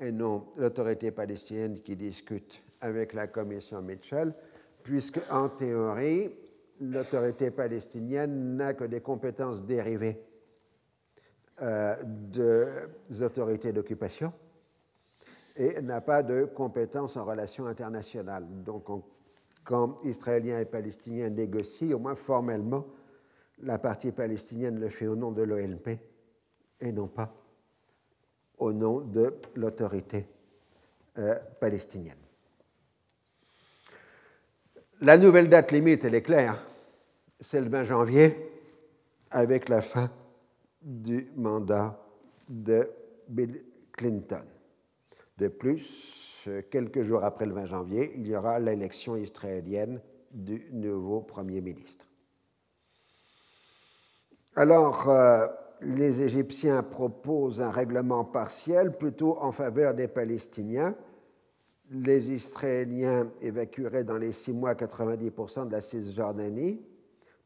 et non l'autorité palestinienne qui discute avec la commission Mitchell, puisque en théorie, l'autorité palestinienne n'a que des compétences dérivées euh, des autorités d'occupation et n'a pas de compétences en relations internationales. Donc, quand Israéliens et Palestiniens négocient, au moins formellement, la partie palestinienne le fait au nom de l'OLP et non pas au nom de l'autorité euh, palestinienne. La nouvelle date limite, elle est claire, c'est le 20 janvier, avec la fin du mandat de Bill Clinton. De plus, quelques jours après le 20 janvier, il y aura l'élection israélienne du nouveau Premier ministre. Alors, euh, les Égyptiens proposent un règlement partiel plutôt en faveur des Palestiniens les Israéliens évacueraient dans les six mois 90% de la Cisjordanie,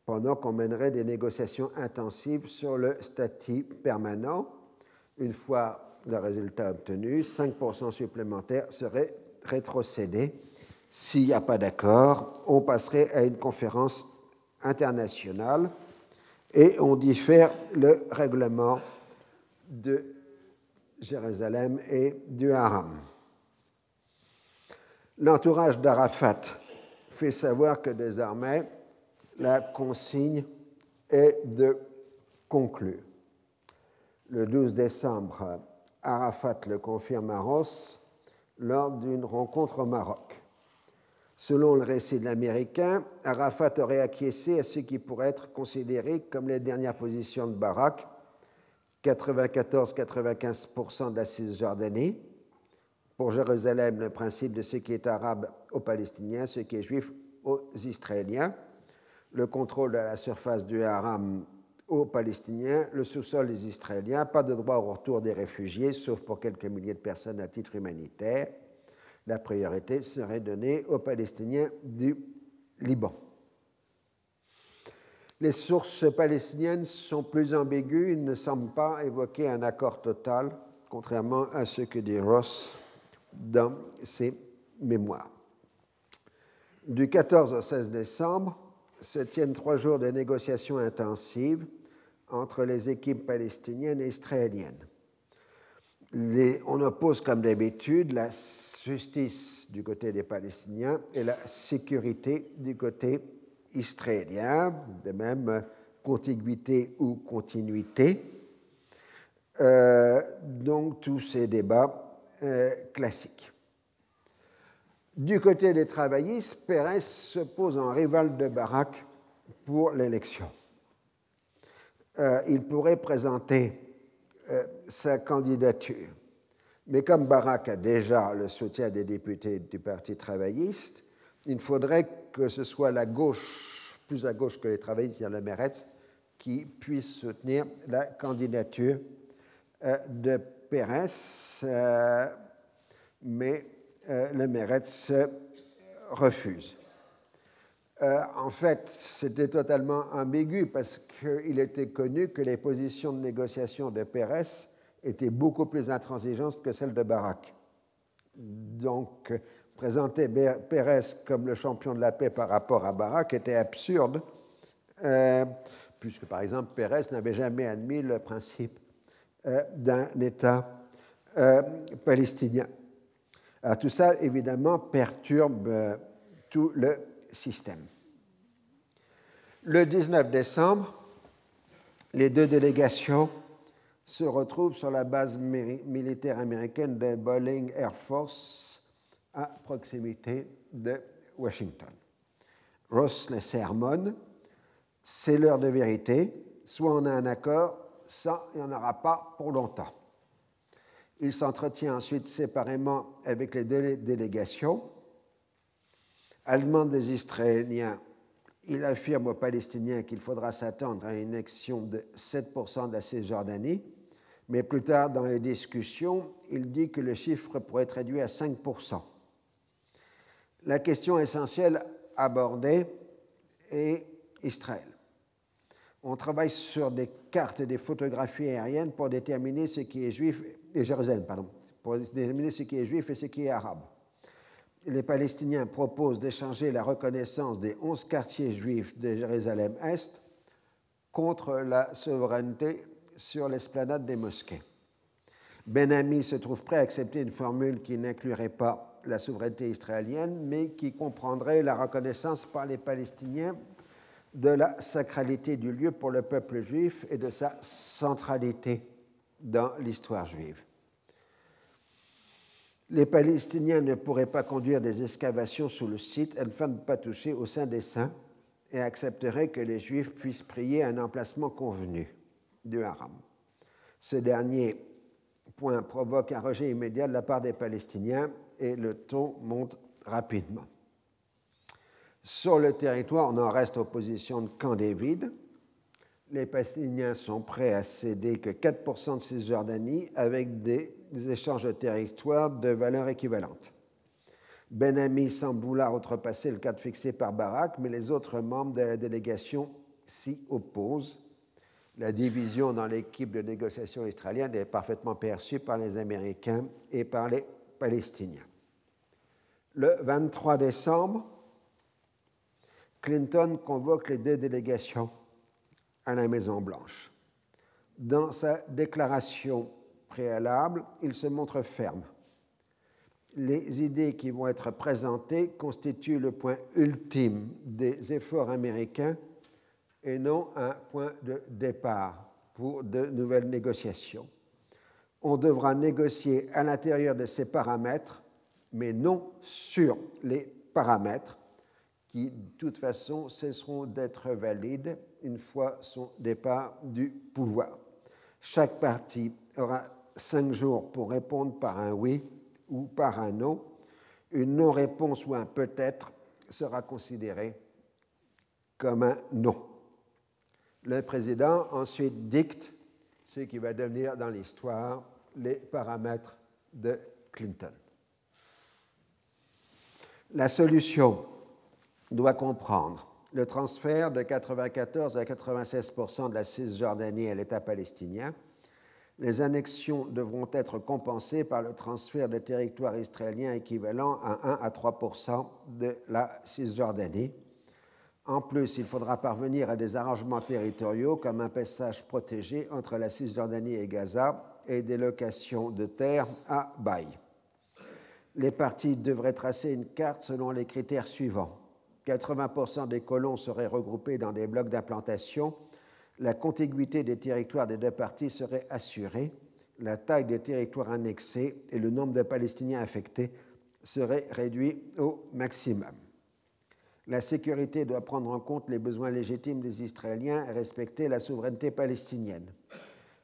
pendant qu'on mènerait des négociations intensives sur le statut permanent. Une fois le résultat obtenu, 5% supplémentaires seraient rétrocédés. S'il n'y a pas d'accord, on passerait à une conférence internationale et on diffère le règlement de Jérusalem et du Haram. L'entourage d'Arafat fait savoir que désormais, la consigne est de conclure. Le 12 décembre, Arafat le confirme à Ross lors d'une rencontre au Maroc. Selon le récit de l'Américain, Arafat aurait acquiescé à ce qui pourrait être considéré comme les dernières positions de Barak, 94-95% de la Cisjordanie. Pour Jérusalem, le principe de ce qui est arabe aux Palestiniens, ce qui est juif aux Israéliens, le contrôle de la surface du haram aux Palestiniens, le sous-sol des Israéliens, pas de droit au retour des réfugiés, sauf pour quelques milliers de personnes à titre humanitaire. La priorité serait donnée aux Palestiniens du Liban. Les sources palestiniennes sont plus ambiguës, il ne semble pas évoquer un accord total, contrairement à ce que dit Ross dans ses mémoires. Du 14 au 16 décembre se tiennent trois jours de négociations intensives entre les équipes palestiniennes et israéliennes. On oppose comme d'habitude la justice du côté des Palestiniens et la sécurité du côté israélien, de même contiguïté ou continuité. Euh, donc tous ces débats euh, classiques. Du côté des travaillistes, Pérez se pose en rival de Barak pour l'élection. Euh, il pourrait présenter sa candidature. Mais comme Barak a déjà le soutien des députés du Parti travailliste, il faudrait que ce soit la gauche, plus à gauche que les travaillistes, il y a le Meretz, qui puisse soutenir la candidature euh, de Pérez. mais le Meretz refuse. Euh, en fait, c'était totalement ambigu parce qu'il était connu que les positions de négociation de Pérez étaient beaucoup plus intransigeantes que celles de Barak. Donc, présenter Pérez comme le champion de la paix par rapport à Barak était absurde, euh, puisque par exemple Pérez n'avait jamais admis le principe euh, d'un État palestinien. Alors, tout ça, évidemment, perturbe tout le système. Le 19 décembre, les deux délégations se retrouvent sur la base militaire américaine de Bolling Air Force à proximité de Washington. Ross les sermonne, c'est l'heure de vérité, soit on a un accord, soit il n'y en aura pas pour longtemps. Il s'entretient ensuite séparément avec les deux délégations à demande des Israéliens, il affirme aux Palestiniens qu'il faudra s'attendre à une action de 7% de la Cisjordanie, mais plus tard dans les discussions, il dit que le chiffre pourrait être réduit à 5%. La question essentielle abordée est Israël. On travaille sur des cartes et des photographies aériennes pour déterminer ce qui est juif, et Jérusalem, pardon, pour déterminer ce qui est juif et ce qui est arabe les Palestiniens proposent d'échanger la reconnaissance des onze quartiers juifs de Jérusalem-Est contre la souveraineté sur l'esplanade des mosquées. Ben Ami se trouve prêt à accepter une formule qui n'inclurait pas la souveraineté israélienne, mais qui comprendrait la reconnaissance par les Palestiniens de la sacralité du lieu pour le peuple juif et de sa centralité dans l'histoire juive. Les Palestiniens ne pourraient pas conduire des excavations sous le site afin de ne pas toucher au Saint des Saints et accepteraient que les Juifs puissent prier à un emplacement convenu du haram. Ce dernier point provoque un rejet immédiat de la part des Palestiniens et le ton monte rapidement. Sur le territoire, on en reste aux positions de Camp David. Les Palestiniens sont prêts à céder que 4% de Cisjordanie avec des échanges de territoires de valeur équivalente. Ben Ami semble vouloir outrepasser le cadre fixé par Barak, mais les autres membres de la délégation s'y opposent. La division dans l'équipe de négociation israélienne est parfaitement perçue par les Américains et par les Palestiniens. Le 23 décembre, Clinton convoque les deux délégations à la Maison-Blanche. Dans sa déclaration préalable, il se montre ferme. Les idées qui vont être présentées constituent le point ultime des efforts américains et non un point de départ pour de nouvelles négociations. On devra négocier à l'intérieur de ces paramètres, mais non sur les paramètres qui, de toute façon, cesseront d'être valides une fois son départ du pouvoir. Chaque parti aura cinq jours pour répondre par un oui ou par un non. Une non-réponse ou un peut-être sera considéré comme un non. Le président ensuite dicte ce qui va devenir dans l'histoire les paramètres de Clinton. La solution doit comprendre le transfert de 94 à 96% de la Cisjordanie à l'État palestinien. Les annexions devront être compensées par le transfert de territoires israéliens équivalent à 1 à 3% de la Cisjordanie. En plus, il faudra parvenir à des arrangements territoriaux comme un passage protégé entre la Cisjordanie et Gaza et des locations de terre à bail les parties devraient tracer une carte selon les critères suivants. 80% des colons seraient regroupés dans des blocs d'implantation, la contiguïté des territoires des deux parties serait assurée, la taille des territoires annexés et le nombre de Palestiniens affectés seraient réduits au maximum. La sécurité doit prendre en compte les besoins légitimes des Israéliens et respecter la souveraineté palestinienne.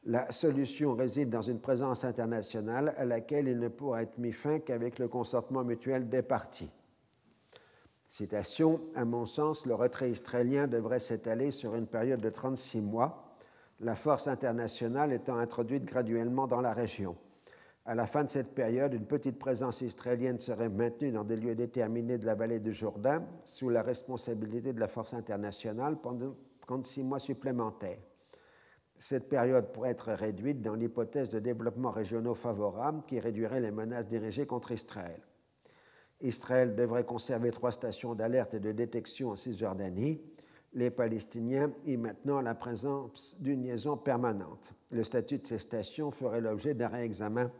La solution réside dans une présence internationale à laquelle il ne pourra être mis fin qu'avec le consentement mutuel des parties. Citation, à mon sens, le retrait israélien devrait s'étaler sur une période de 36 mois, la force internationale étant introduite graduellement dans la région. À la fin de cette période, une petite présence israélienne serait maintenue dans des lieux déterminés de la vallée du Jourdain sous la responsabilité de la force internationale pendant 36 mois supplémentaires. Cette période pourrait être réduite dans l'hypothèse de développement régionaux favorables qui réduirait les menaces dirigées contre Israël. Israël devrait conserver trois stations d'alerte et de détection en Cisjordanie. Les Palestiniens y maintenant la présence d'une liaison permanente. Le statut de ces stations ferait l'objet d'un réexamen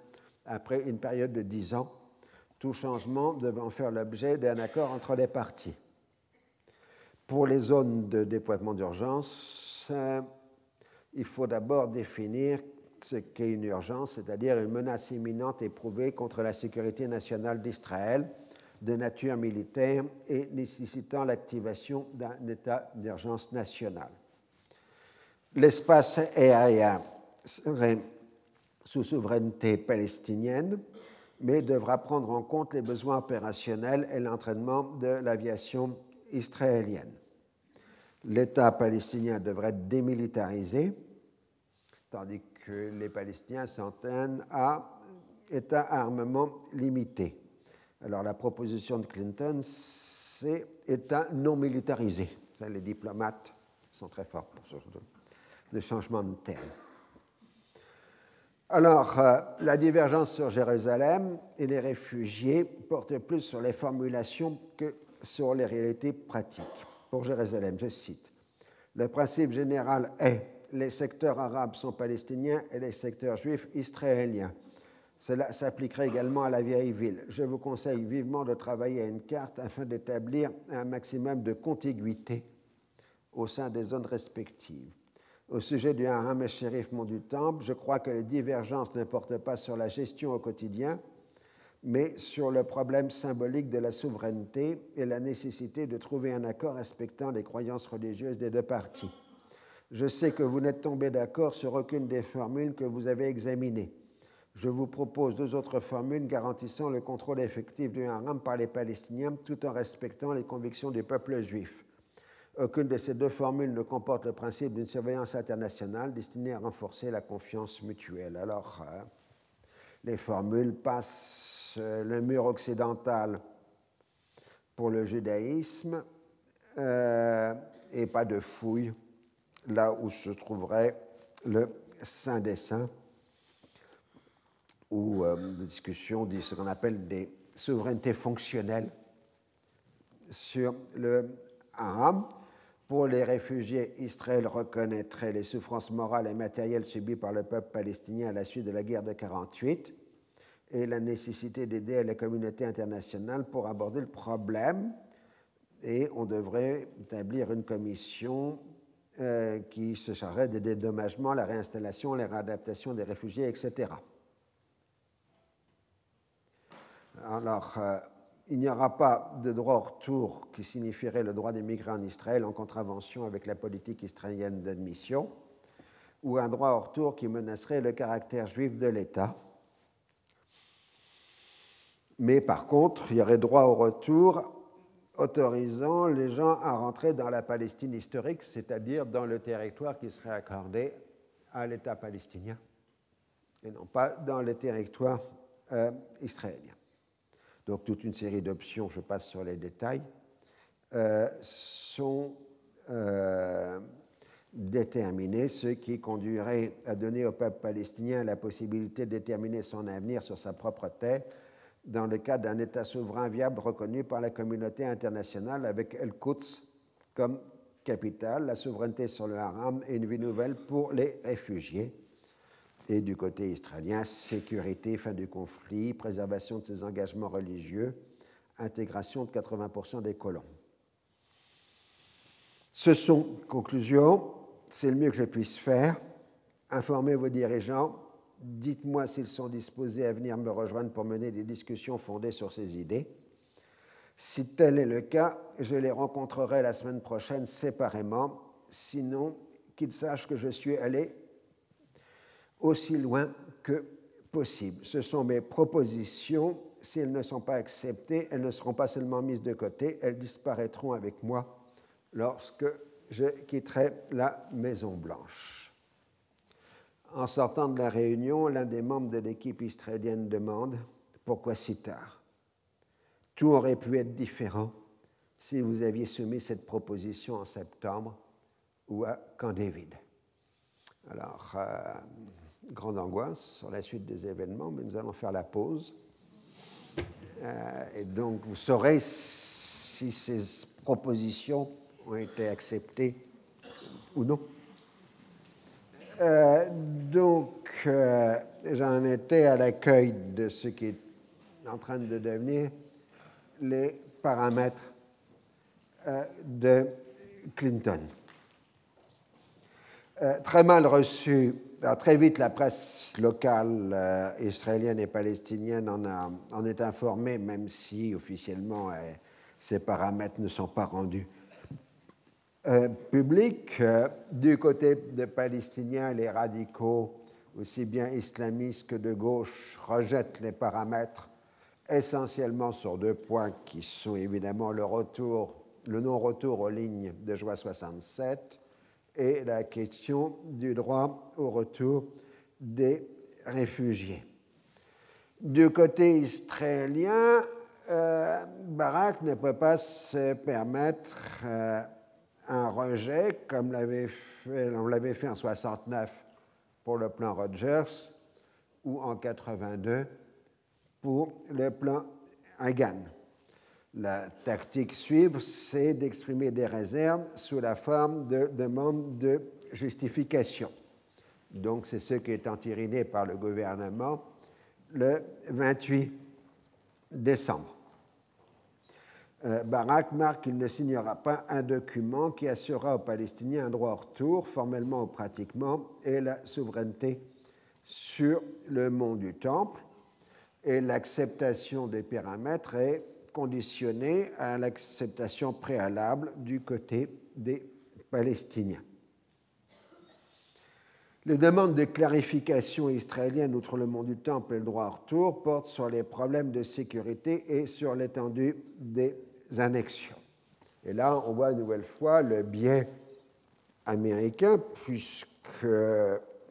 après une période de dix ans, tout changement devant faire l'objet d'un accord entre les parties. Pour les zones de déploiement d'urgence, il faut d'abord définir ce qu'est une urgence, c'est-à-dire une menace imminente éprouvée contre la sécurité nationale d'Israël de nature militaire et nécessitant l'activation d'un état d'urgence national. L'espace aérien serait sous souveraineté palestinienne, mais devra prendre en compte les besoins opérationnels et l'entraînement de l'aviation israélienne l'État palestinien devrait être démilitarisé, tandis que les Palestiniens s'entendent à État armement limité. Alors la proposition de Clinton, c'est État non militarisé. les diplomates sont très forts pour ce genre de, changement de terme. Alors, euh, la divergence sur Jérusalem et les réfugiés porte plus sur les formulations que sur les réalités pratiques pour Jérusalem. Je cite. Le principe général est les secteurs arabes sont palestiniens et les secteurs juifs israéliens. Cela s'appliquerait également à la vieille ville. Je vous conseille vivement de travailler à une carte afin d'établir un maximum de contiguïté au sein des zones respectives. Au sujet du haram et shérif Mont du Temple, je crois que les divergences ne portent pas sur la gestion au quotidien, mais sur le problème symbolique de la souveraineté et la nécessité de trouver un accord respectant les croyances religieuses des deux parties. Je sais que vous n'êtes tombé d'accord sur aucune des formules que vous avez examinées. Je vous propose deux autres formules garantissant le contrôle effectif du haram par les Palestiniens tout en respectant les convictions du peuple juif. Aucune de ces deux formules ne comporte le principe d'une surveillance internationale destinée à renforcer la confiance mutuelle. Alors, euh, les formules passent le mur occidental pour le judaïsme euh, et pas de fouille là où se trouverait le Saint des Saints, ou euh, des discussions de ce qu'on appelle des souverainetés fonctionnelles sur le haram. Pour les réfugiés, Israël reconnaîtrait les souffrances morales et matérielles subies par le peuple palestinien à la suite de la guerre de 1948 et la nécessité d'aider la communauté internationale pour aborder le problème. Et on devrait établir une commission euh, qui se chargerait des dédommagements, la réinstallation, la réadaptation des réfugiés, etc. Alors, euh, il n'y aura pas de droit au retour qui signifierait le droit d'émigrer en Israël en contravention avec la politique israélienne d'admission, ou un droit au retour qui menacerait le caractère juif de l'État. Mais par contre, il y aurait droit au retour autorisant les gens à rentrer dans la Palestine historique, c'est-à-dire dans le territoire qui serait accordé à l'État palestinien, et non pas dans le territoire euh, israélien. Donc toute une série d'options, je passe sur les détails, euh, sont euh, déterminées, ce qui conduirait à donner au peuple palestinien la possibilité de déterminer son avenir sur sa propre terre dans le cadre d'un État souverain viable reconnu par la communauté internationale avec El-Quds comme capitale, la souveraineté sur le Haram et une vie nouvelle pour les réfugiés. Et du côté israélien, sécurité, fin du conflit, préservation de ses engagements religieux, intégration de 80% des colons. Ce sont, conclusion, c'est le mieux que je puisse faire. Informez vos dirigeants Dites-moi s'ils sont disposés à venir me rejoindre pour mener des discussions fondées sur ces idées. Si tel est le cas, je les rencontrerai la semaine prochaine séparément, sinon qu'ils sachent que je suis allé aussi loin que possible. Ce sont mes propositions. Si elles ne sont pas acceptées, elles ne seront pas seulement mises de côté, elles disparaîtront avec moi lorsque je quitterai la Maison Blanche. En sortant de la réunion, l'un des membres de l'équipe israélienne demande Pourquoi si tard? Tout aurait pu être différent si vous aviez soumis cette proposition en septembre ou à Camp David. Alors, euh, grande angoisse sur la suite des événements, mais nous allons faire la pause. Euh, et donc, vous saurez si ces propositions ont été acceptées ou non. Euh, donc, euh, j'en étais à l'accueil de ce qui est en train de devenir les paramètres de Clinton. Très mal reçu, très vite la presse locale israélienne et palestinienne en, est informée, même si officiellement ces paramètres ne sont pas rendus euh, public. Euh, du côté des Palestiniens, les radicaux, aussi bien islamistes que de gauche, rejettent les paramètres essentiellement sur deux points qui sont évidemment le retour, le non-retour aux lignes de juin 67 et la question du droit au retour des réfugiés. Du côté israélien, euh, Barak ne peut pas se permettre un rejet, comme on l'avait fait en 69 pour le plan Rogers ou en 82 pour le plan Hagan. La tactique suivante, c'est d'exprimer des réserves sous la forme de demandes de justification. Donc, c'est ce qui est entériné par le gouvernement le 28 décembre. Euh, Barak marque qu'il ne signera pas un document qui assurera aux Palestiniens un droit au retour, formellement ou pratiquement, et la souveraineté sur le mont du Temple. Et l'acceptation des paramètres est conditionnée à l'acceptation préalable du côté des Palestiniens. Les demandes de clarification israélienne outre le mont du Temple et le droit au retour portent sur les problèmes de sécurité et sur l'étendue des annexions. Et là, on voit une nouvelle fois le biais américain, puisque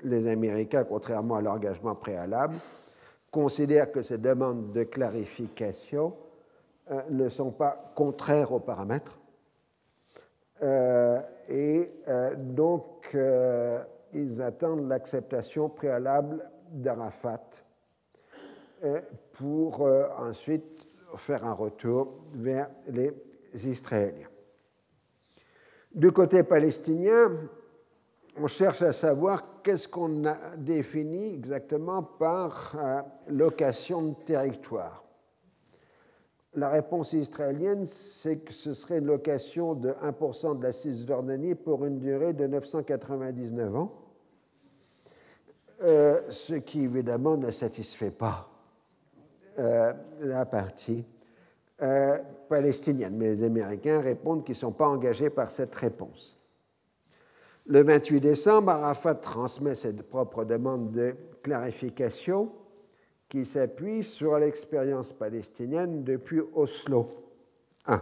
les Américains, contrairement à l'engagement préalable, considèrent que ces demandes de clarification euh, ne sont pas contraires aux paramètres. Euh, et euh, donc, ils attendent l'acceptation préalable d'Arafat pour ensuite faire un retour vers les Israéliens. Du côté palestinien, on cherche à savoir qu'est-ce qu'on a défini exactement par location de territoire. La réponse israélienne, c'est que ce serait une location de 1% de la Cisjordanie pour une durée de 999 ans, euh, ce qui évidemment ne satisfait pas euh, la partie palestinienne. Mais les Américains répondent qu'ils ne sont pas engagés par cette réponse. Le 28 décembre, Arafat transmet ses propres demandes de clarification qui s'appuient sur l'expérience palestinienne depuis Oslo 1.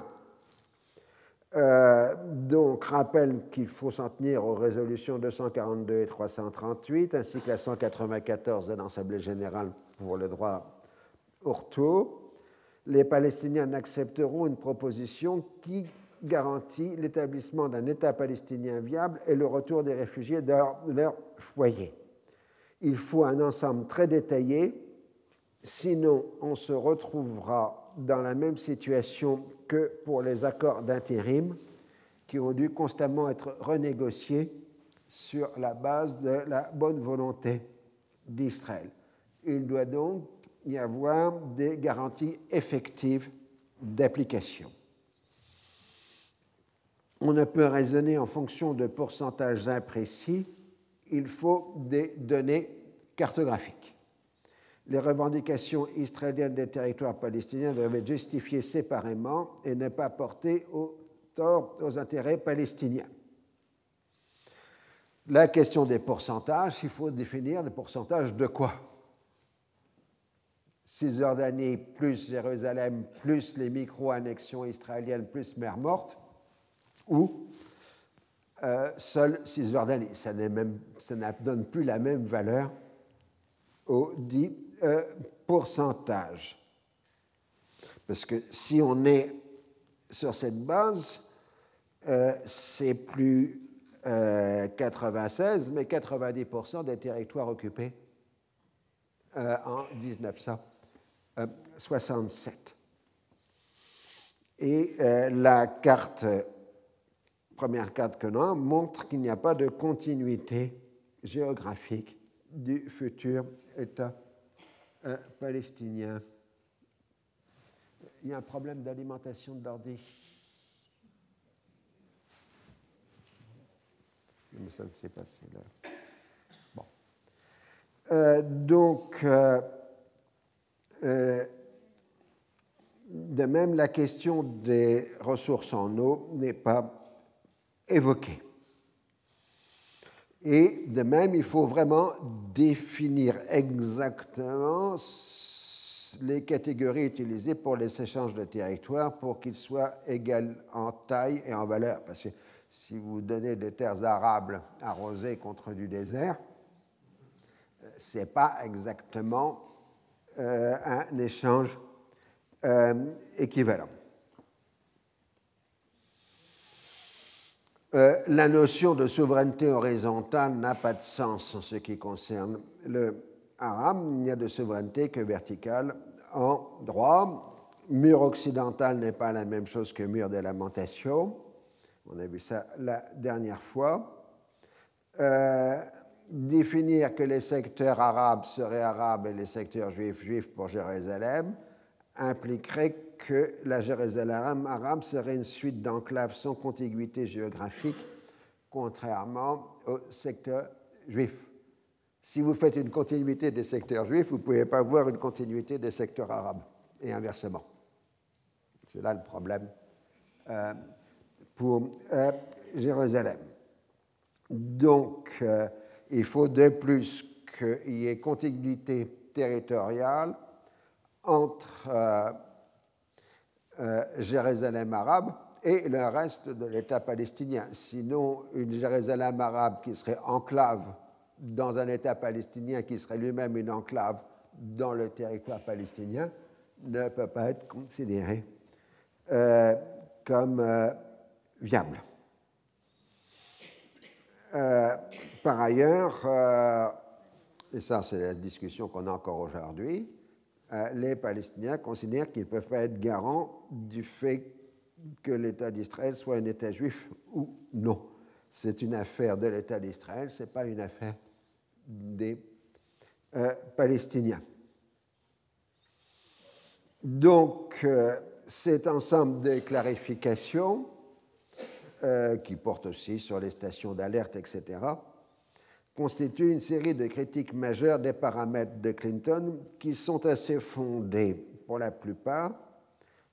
Euh, donc, rappelle qu'il faut s'en tenir aux résolutions 242 et 338, ainsi que la 194 de l'Assemblée générale pour le droit au retour. Les Palestiniens accepteront une proposition qui garantit l'établissement d'un État palestinien viable et le retour des réfugiés dans leur foyer. Il faut un ensemble très détaillé, sinon on se retrouvera dans la même situation que pour les accords d'intérim qui ont dû constamment être renégociés sur la base de la bonne volonté d'Israël. Il doit donc y avoir des garanties effectives d'application. On ne peut raisonner en fonction de pourcentages imprécis, il faut des données cartographiques les revendications israéliennes des territoires palestiniens doivent être justifiées séparément et ne pas porter au tort aux intérêts palestiniens. La question des pourcentages, il faut définir le pourcentage de quoi? Cisjordanie plus Jérusalem plus les micro-annexions israéliennes plus mer morte ou euh, seule Cisjordanie. Ça, ça ne donne plus la même valeur aux dix euh, pourcentage. Parce que si on est sur cette base, euh, c'est plus 96, euh, mais 90% des territoires occupés en 1967. Et la carte, première carte que l'on montre qu'il n'y a pas de continuité géographique du futur État palestinien. Il y a un problème d'alimentation de l'ordi. Mais ça ne s'est passé là. Bon. Euh, donc, euh, euh, de même, la question des ressources en eau n'est pas évoquée. Et de même, il faut vraiment définir exactement les catégories utilisées pour les échanges de territoire pour qu'ils soient égaux en taille et en valeur. Parce que si vous donnez des terres arables arrosées contre du désert, ce n'est pas exactement euh, un échange euh, équivalent. Euh, la notion de souveraineté horizontale n'a pas de sens en ce qui concerne le haram. Il n'y a de souveraineté que verticale en droit. Mur occidental n'est pas la même chose que mur des lamentations. On a vu ça la dernière fois. Euh, définir que les secteurs arabes seraient arabes et les secteurs juifs juifs pour Jérusalem impliquerait que la Jérusalem arabe serait une suite d'enclaves sans contiguïté géographique, contrairement au secteur juif. Si vous faites une continuité des secteurs juifs, vous ne pouvez pas voir une continuité des secteurs arabes, et inversement. C'est là le problème euh, pour euh, Jérusalem. Donc, euh, il faut de plus qu'il y ait continuité territoriale entre euh, Jérusalem arabe et le reste de l'État palestinien. Sinon, une Jérusalem arabe qui serait enclave dans un État palestinien qui serait lui-même une enclave dans le territoire palestinien ne peut pas être considérée euh, comme euh, viable. par ailleurs, et ça c'est la discussion qu'on a encore aujourd'hui, les Palestiniens considèrent qu'ils peuvent pas être garants du fait que l'État d'Israël soit un État juif ou non. C'est une affaire de l'État d'Israël, ce n'est pas une affaire des euh, Palestiniens. Donc, euh, cet ensemble de clarifications, qui porte aussi sur les stations d'alerte, etc., constitue une série de critiques majeures des paramètres de Clinton qui sont assez fondés pour la plupart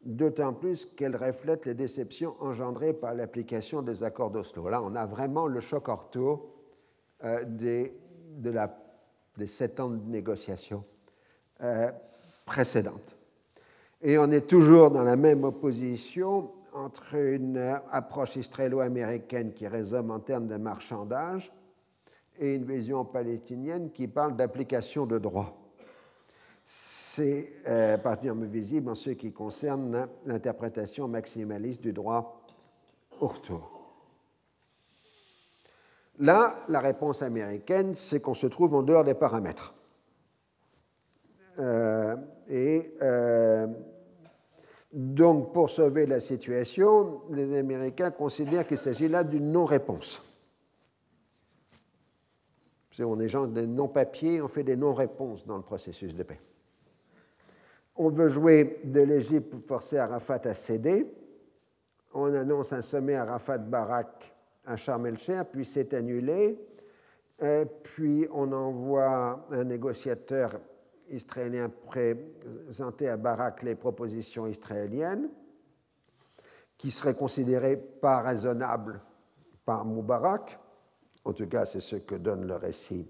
d'autant plus qu'elle reflète les déceptions engendrées par l'application des accords d'Oslo. Là, on a vraiment le choc ortho euh, des, de la, des sept ans de négociations euh, précédentes. Et on est toujours dans la même opposition entre une approche israélo-américaine qui résume en termes de marchandage et une vision palestinienne qui parle d'application de droit. C'est euh, particulièrement visible en ce qui concerne l'interprétation maximaliste du droit au retour. Là, la réponse américaine, c'est qu'on se trouve en dehors des paramètres. Euh, et euh, donc, pour sauver la situation, les Américains considèrent qu'il s'agit là d'une non-réponse. On gens des non-papiers, on fait des non-réponses dans le processus de paix. On veut jouer de l'Égypte pour forcer Arafat à céder. On annonce un sommet Arafat-Barak à Sharm el-Sheikh, puis c'est annulé. Et puis on envoie un négociateur israélien présenter à Barak les propositions israéliennes, qui seraient considérées pas raisonnables par Moubarak. En tout cas, c'est ce que donne le récit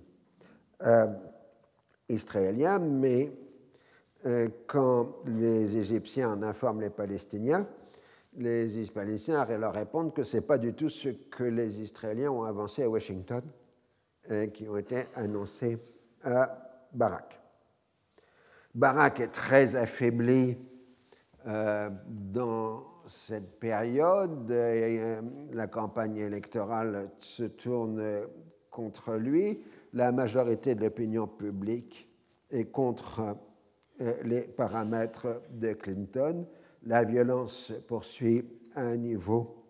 euh, israélien, mais euh, quand les Égyptiens en informent les Palestiniens, les Palestiniens leur répondent que ce n'est pas du tout ce que les Israéliens ont avancé à Washington, et qui ont été annoncés à Barak. Barak est très affaibli euh, dans cette période. Euh, la campagne électorale se tourne contre lui. La majorité de l'opinion publique est contre euh, les paramètres de Clinton. La violence se poursuit à un niveau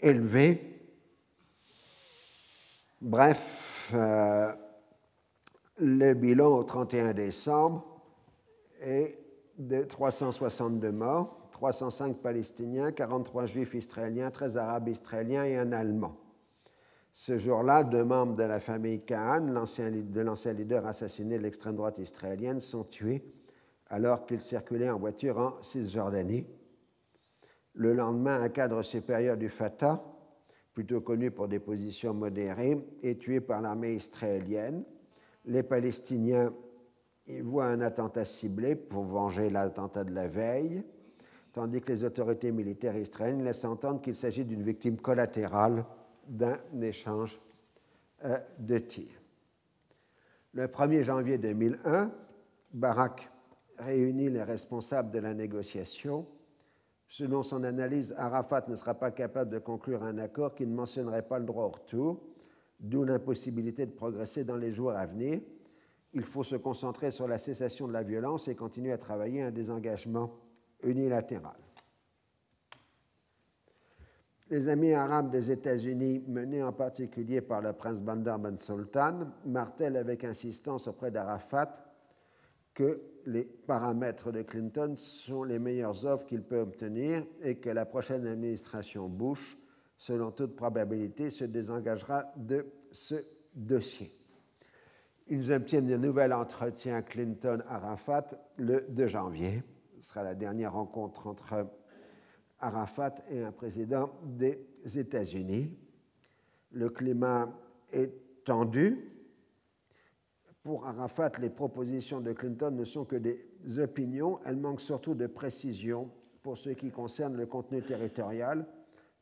élevé. Bref, le bilan au 31 décembre et de 362 morts, 305 Palestiniens, 43 Juifs israéliens, 13 Arabes israéliens et un Allemand. Ce jour-là, deux membres de la famille Kahan, de l'ancien leader assassiné de l'extrême droite israélienne, sont tués alors qu'ils circulaient en voiture en Cisjordanie. Le lendemain, un cadre supérieur du Fatah, plutôt connu pour des positions modérées, est tué par l'armée israélienne. Les Palestiniens voit un attentat ciblé pour venger l'attentat de la veille, tandis que les autorités militaires israéliennes laissent entendre qu'il s'agit d'une victime collatérale d'un échange euh, de tirs. Le 1er janvier 2001, Barak réunit les responsables de la négociation. Selon son analyse, Arafat ne sera pas capable de conclure un accord qui ne mentionnerait pas le droit au retour, d'où l'impossibilité de progresser dans les jours à venir il faut se concentrer sur la cessation de la violence et continuer à travailler à un désengagement unilatéral. Les amis arabes des États-Unis, menés en particulier par le prince Bandar Ben Sultan, martèlent avec insistance auprès d'Arafat que les paramètres de Clinton sont les meilleures offres qu'il peut obtenir et que la prochaine administration Bush, selon toute probabilité, se désengagera de ce dossier. Ils obtiennent de nouvel entretien Clinton-Arafat le 2 janvier. Ce sera la dernière rencontre entre Arafat et un président des États-Unis. Le climat est tendu. Pour Arafat, les propositions de Clinton ne sont que des opinions. Elles manquent surtout de précision pour ce qui concerne le contenu territorial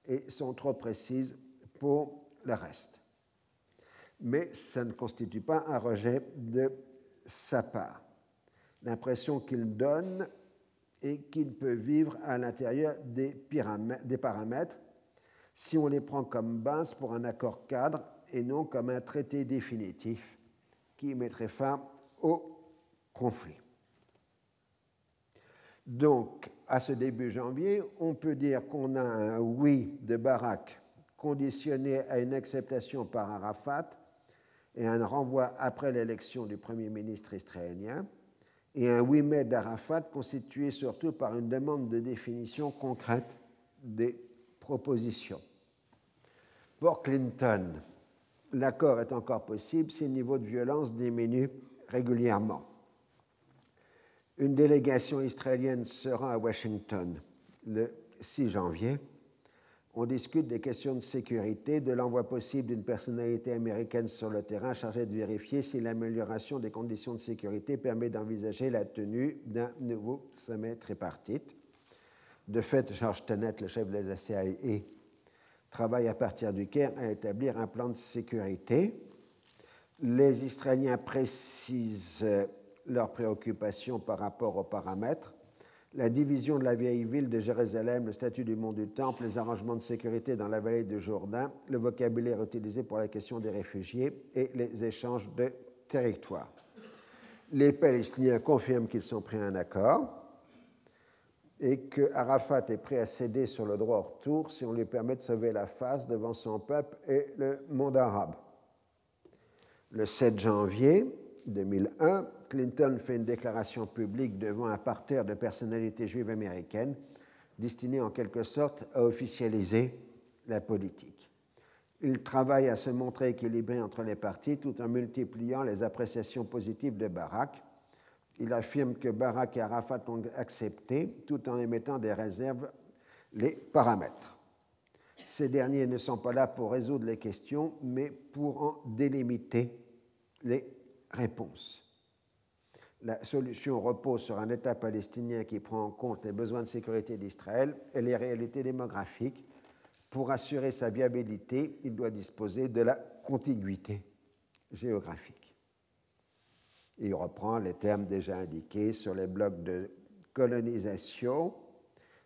et sont trop précises pour le reste mais ça ne constitue pas un rejet de sa part. L'impression qu'il donne est qu'il peut vivre à l'intérieur des, paramètres si on les prend comme base pour un accord cadre et non comme un traité définitif qui mettrait fin au conflit. Donc, à ce début janvier, on peut dire qu'on a un oui de Barak conditionné à une acceptation par Arafat et un renvoi après l'élection du Premier ministre israélien, et un oui mai d'Arafat constitué surtout par une demande de définition concrète des propositions. Pour Clinton, l'accord est encore possible si le niveau de violence diminue régulièrement. Une délégation israélienne sera à Washington le 6 janvier, on discute des questions de sécurité, de l'envoi possible d'une personnalité américaine sur le terrain chargée de vérifier si l'amélioration des conditions de sécurité permet d'envisager la tenue d'un nouveau sommet tripartite. De fait, George Tenet, le chef des CIA, travaille à partir du Caire à établir un plan de sécurité. Les Israéliens précisent leurs préoccupations par rapport aux paramètres la division de la vieille ville de Jérusalem, le statut du mont du Temple, les arrangements de sécurité dans la vallée du Jourdain, le vocabulaire utilisé pour la question des réfugiés et les échanges de territoires. Les Palestiniens confirment qu'ils sont pris à un accord et que Arafat est prêt à céder sur le droit au retour si on lui permet de sauver la face devant son peuple et le monde arabe. Le 7 janvier 2001, Clinton fait une déclaration publique devant un parterre de personnalités juives américaines, destinée en quelque sorte à officialiser la politique. Il travaille à se montrer équilibré entre les partis tout en multipliant les appréciations positives de Barack. Il affirme que Barack et Arafat ont accepté, tout en émettant des réserves, les paramètres. Ces derniers ne sont pas là pour résoudre les questions, mais pour en délimiter les réponses la solution repose sur un État palestinien qui prend en compte les besoins de sécurité d'Israël et les réalités démographiques. Pour assurer sa viabilité, il doit disposer de la contiguïté géographique. Il reprend les termes déjà indiqués sur les blocs de colonisation,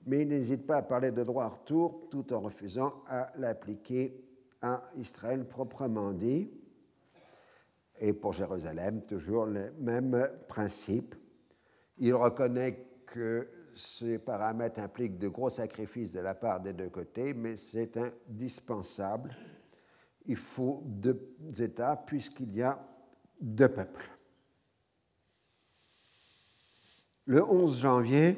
mais il n'hésite pas à parler de droit à retour tout en refusant à l'appliquer à Israël proprement dit. Et pour Jérusalem, toujours le même principe. Il reconnaît que ces paramètres impliquent de gros sacrifices de la part des deux côtés, mais c'est indispensable. Il faut deux États puisqu'il y a deux peuples. Le 11 janvier,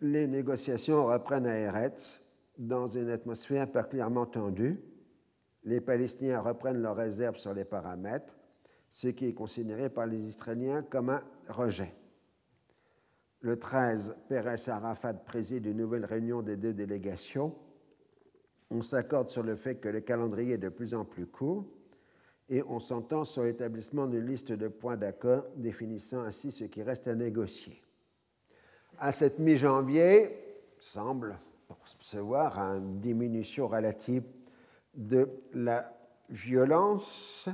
les négociations reprennent à Eretz dans une atmosphère particulièrement tendue les Palestiniens reprennent leurs réserves sur les paramètres, ce qui est considéré par les Israéliens comme un rejet. Le 13, Pérez Arafat préside une nouvelle réunion des deux délégations. On s'accorde sur le fait que le calendrier est de plus en plus court et on s'entend sur l'établissement d'une liste de points d'accord définissant ainsi ce qui reste à négocier. À cette mi-janvier, semble percevoir une diminution relative de la violence.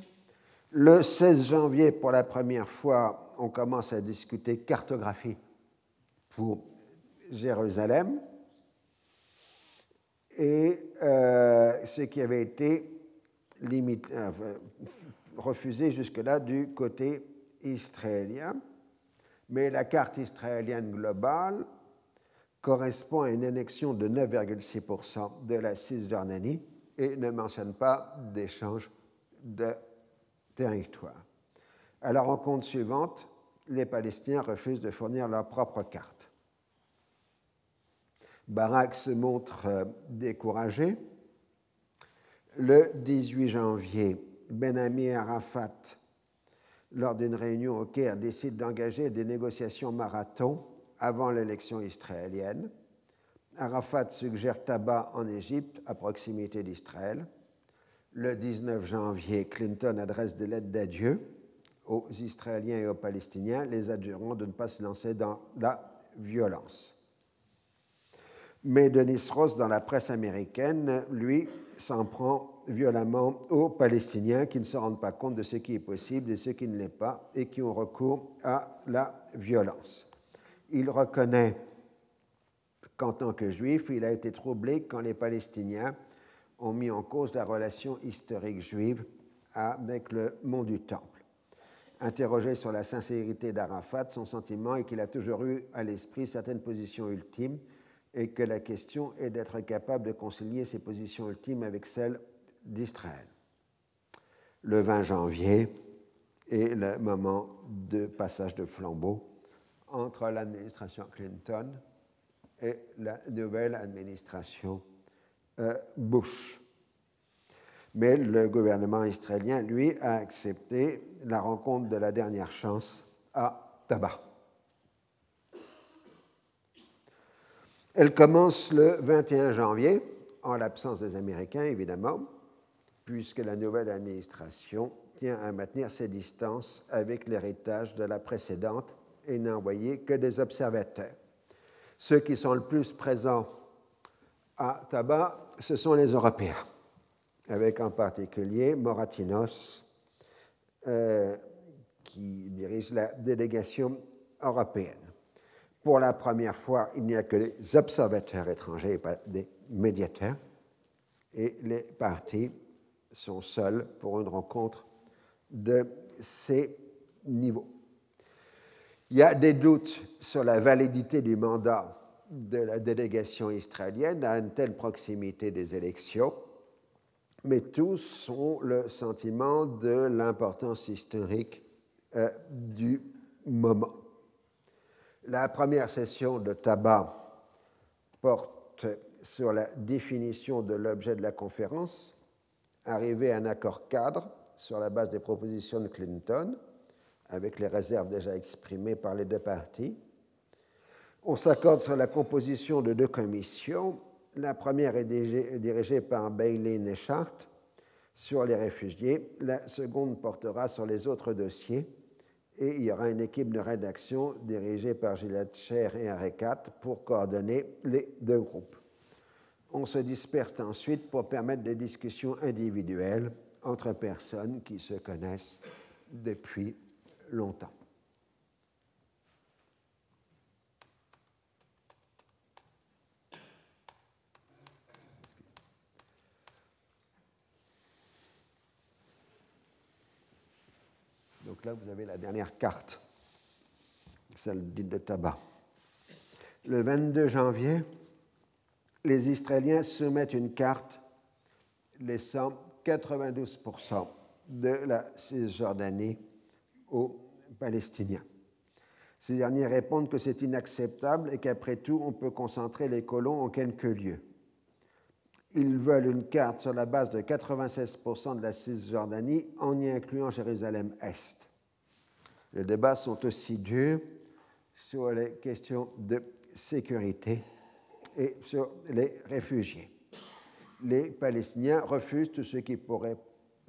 Le 16 janvier, pour la première fois, on commence à discuter cartographie pour Jérusalem. Et euh, ce qui avait été euh, refusé jusque-là du côté israélien. Mais la carte israélienne globale correspond à une annexion de 9,6% de la Cisjordanie et ne mentionne pas d'échange de territoire. À la rencontre suivante, les Palestiniens refusent de fournir leur propre carte. Barak se montre euh, découragé. Le 18 janvier, Benami Arafat, lors d'une réunion au Caire, décide d'engager des négociations marathon avant l'élection israélienne. Arafat suggère tabac en Égypte, à proximité d'Israël. Le 19 janvier, Clinton adresse des lettres d'adieu aux Israéliens et aux Palestiniens, les adjurant de ne pas se lancer dans la violence. Mais Denis Ross, dans la presse américaine, lui, s'en prend violemment aux Palestiniens qui ne se rendent pas compte de ce qui est possible et ce qui ne l'est pas et qui ont recours à la violence. Il reconnaît qu'en tant que juif, il a été troublé quand les Palestiniens ont mis en cause la relation historique juive avec le mont du Temple. Interrogé sur la sincérité d'Arafat, son sentiment est qu'il a toujours eu à l'esprit certaines positions ultimes et que la question est d'être capable de concilier ces positions ultimes avec celles d'Israël. Le 20 janvier est le moment de passage de flambeau entre l'administration Clinton et la nouvelle administration euh, Bush. Mais le gouvernement israélien, lui, a accepté la rencontre de la dernière chance à Tabar. Elle commence le 21 janvier, en l'absence des Américains évidemment, puisque la nouvelle administration tient à maintenir ses distances avec l'héritage de la précédente et n'a envoyé que des observateurs. Ceux qui sont le plus présents à Tabac, ce sont les Européens, avec en particulier Moratinos, euh, qui dirige la délégation européenne. Pour la première fois, il n'y a que des observateurs étrangers et pas des médiateurs, et les partis sont seuls pour une rencontre de ces niveaux. Il y a des doutes sur la validité du mandat de la délégation israélienne à une telle proximité des élections, mais tous ont le sentiment de l'importance historique euh, du moment. La première session de tabac porte sur la définition de l'objet de la conférence, arriver à un accord cadre sur la base des propositions de Clinton, avec les réserves déjà exprimées par les deux parties. On s'accorde sur la composition de deux commissions. La première est dirigée par Bailey Nechart sur les réfugiés. La seconde portera sur les autres dossiers. Et il y aura une équipe de rédaction dirigée par Gilles Cher et Arekat pour coordonner les deux groupes. On se disperse ensuite pour permettre des discussions individuelles entre personnes qui se connaissent depuis longtemps. Donc là, vous avez la dernière carte, celle dite de tabac. Le 22 janvier, les Israéliens soumettent une carte laissant 92% de la Cisjordanie aux Palestiniens. Ces derniers répondent que c'est inacceptable et qu'après tout, on peut concentrer les colons en quelques lieux. Ils veulent une carte sur la base de 96% de la Cisjordanie en y incluant Jérusalem-Est. Les débats sont aussi durs sur les questions de sécurité et sur les réfugiés. Les Palestiniens refusent tout ce qui pourrait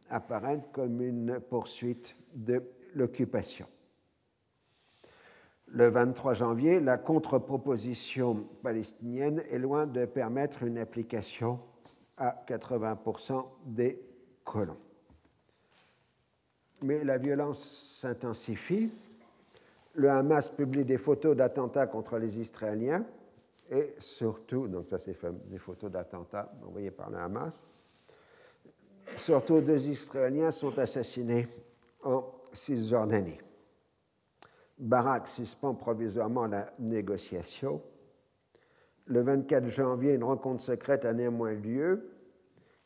apparaître comme une poursuite de l'occupation. Le 23 janvier, la contre-proposition palestinienne est loin de permettre une application à 80% des colons. Mais la violence s'intensifie. Le Hamas publie des photos d'attentats contre les Israéliens et surtout, donc ça c'est des photos d'attentats envoyées par le Hamas, surtout deux Israéliens sont assassinés en Cisjordanie. Barak suspend provisoirement la négociation. Le 24 janvier, une rencontre secrète a néanmoins lieu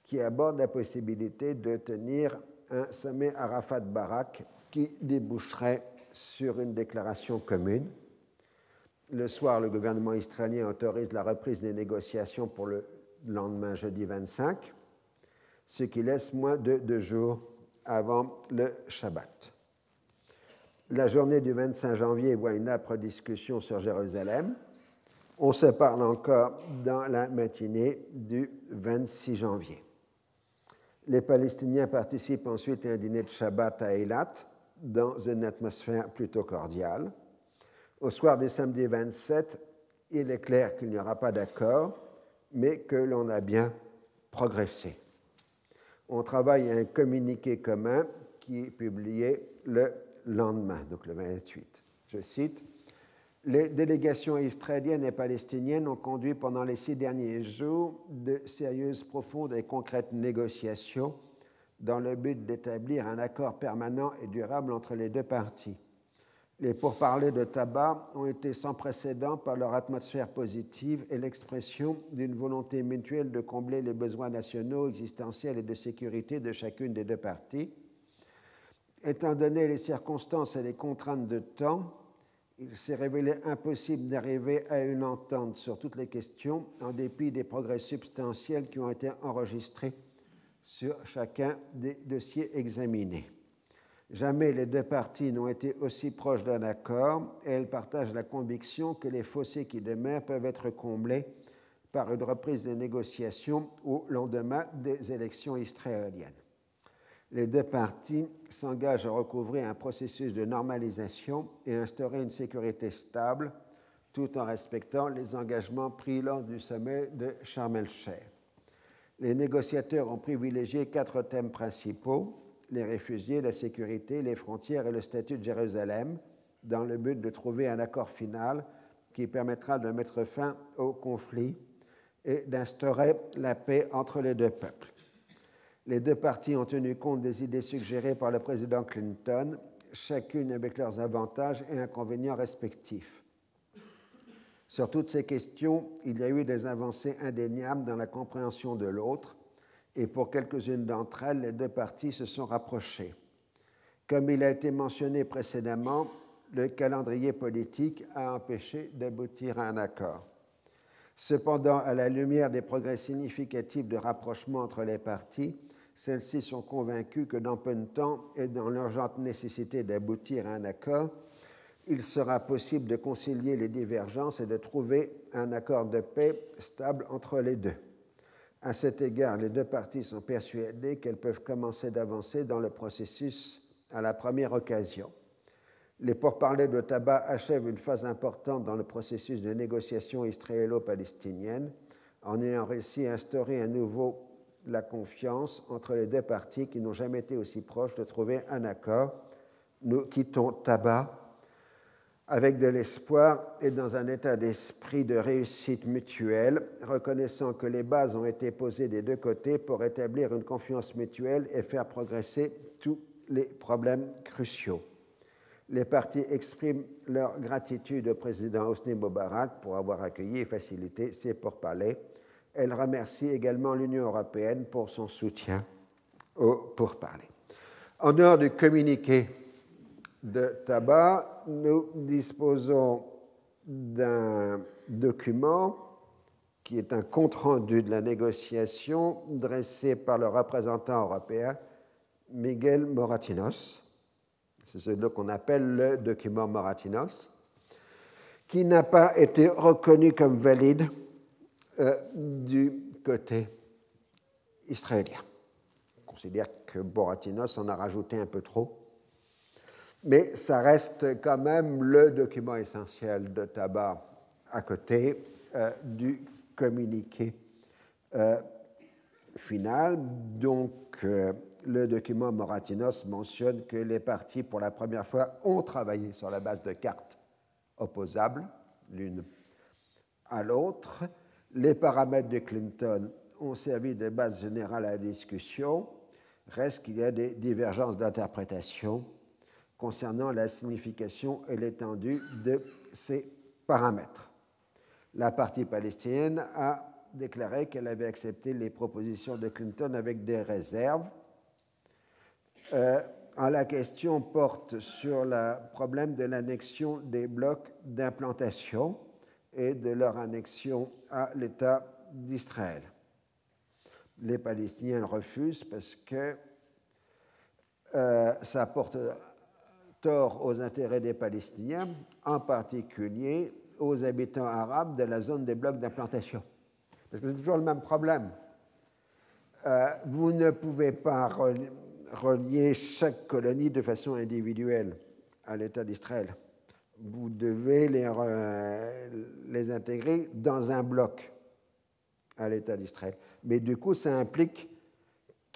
qui aborde la possibilité de tenir un sommet Arafat-Barak qui déboucherait sur une déclaration commune. Le soir, le gouvernement israélien autorise la reprise des négociations pour le lendemain, jeudi 25, ce qui laisse moins de deux jours avant le Shabbat. La journée du 25 janvier voit une âpre discussion sur Jérusalem. On se parle encore dans la matinée du 26 janvier. Les Palestiniens participent ensuite à un dîner de Shabbat à Eilat dans une atmosphère plutôt cordiale. Au soir du samedi 27, il est clair qu'il n'y aura pas d'accord, mais que l'on a bien progressé. On travaille à un communiqué commun qui est publié le lendemain, donc le 28. Je cite Les délégations israéliennes et palestiniennes ont conduit pendant les six derniers jours de sérieuses, profondes et concrètes négociations dans le but d'établir un accord permanent et durable entre les deux parties. Les pourparlers de tabac ont été sans précédent par leur atmosphère positive et l'expression d'une volonté mutuelle de combler les besoins nationaux, existentiels et de sécurité de chacune des deux parties. Étant donné les circonstances et les contraintes de temps, il s'est révélé impossible d'arriver à une entente sur toutes les questions en dépit des progrès substantiels qui ont été enregistrés sur chacun des dossiers examinés Jamais les deux parties n'ont été aussi proches d'un accord et elles partagent la conviction que les fossés qui demeurent peuvent être comblés par une reprise des négociations au lendemain des élections israéliennes. Les deux parties s'engagent à recouvrir un processus de normalisation et instaurer une sécurité stable tout en respectant les engagements pris lors du sommet de Sharm el-Sheikh. Les négociateurs ont privilégié quatre thèmes principaux les réfugiés, la sécurité, les frontières et le statut de Jérusalem, dans le but de trouver un accord final qui permettra de mettre fin au conflit et d'instaurer la paix entre les deux peuples. Les deux parties ont tenu compte des idées suggérées par le président Clinton, chacune avec leurs avantages et inconvénients respectifs. Sur toutes ces questions, il y a eu des avancées indéniables dans la compréhension de l'autre, et pour quelques-unes d'entre elles, les deux parties se sont rapprochées. Comme il a été mentionné précédemment, le calendrier politique a empêché d'aboutir à un accord. Cependant, à la lumière des progrès significatifs de rapprochement entre les parties, celles-ci sont convaincues que dans peu de temps et dans l'urgente nécessité d'aboutir à un accord, il sera possible de concilier les divergences et de trouver un accord de paix stable entre les deux. À cet égard, les deux parties sont persuadées qu'elles peuvent commencer d'avancer dans le processus à la première occasion. Les pourparlers de tabac achèvent une phase importante dans le processus de négociation israélo-palestinienne en ayant réussi à instaurer à nouveau la confiance entre les deux parties qui n'ont jamais été aussi proches de trouver un accord. Nous quittons tabac avec de l'espoir et dans un état d'esprit de réussite mutuelle, reconnaissant que les bases ont été posées des deux côtés pour établir une confiance mutuelle et faire progresser tous les problèmes cruciaux. Les partis expriment leur gratitude au président Hosni Mubarak pour avoir accueilli et facilité ces pourparlers. Elles remercient également l'Union européenne pour son soutien aux pourparlers. En dehors du communiqué de tabac, nous disposons d'un document qui est un compte-rendu de la négociation dressé par le représentant européen Miguel Moratinos. C'est ce qu'on appelle le document Moratinos, qui n'a pas été reconnu comme valide euh, du côté israélien. On considère que Moratinos en a rajouté un peu trop mais ça reste quand même le document essentiel de tabac à côté euh, du communiqué euh, final. Donc, le document Moratinos mentionne que les parties, pour la première fois, ont travaillé sur la base de cartes opposables, l'une à l'autre. Les paramètres de Clinton ont servi de base générale à la discussion. Reste qu'il y a des divergences d'interprétation concernant la signification et l'étendue de ces paramètres. La partie palestinienne a déclaré qu'elle avait accepté les propositions de Clinton avec des réserves. Euh, la question porte sur le problème de l'annexion des blocs d'implantation et de leur annexion à l'État d'Israël. Les Palestiniens refusent parce que euh, ça porte tort aux intérêts des Palestiniens, en particulier aux habitants arabes de la zone des blocs d'implantation. Parce que c'est toujours le même problème. Euh, vous ne pouvez pas relier chaque colonie de façon individuelle à l'État d'Israël. Vous devez les, les intégrer dans un bloc à l'État d'Israël. Mais du coup, ça implique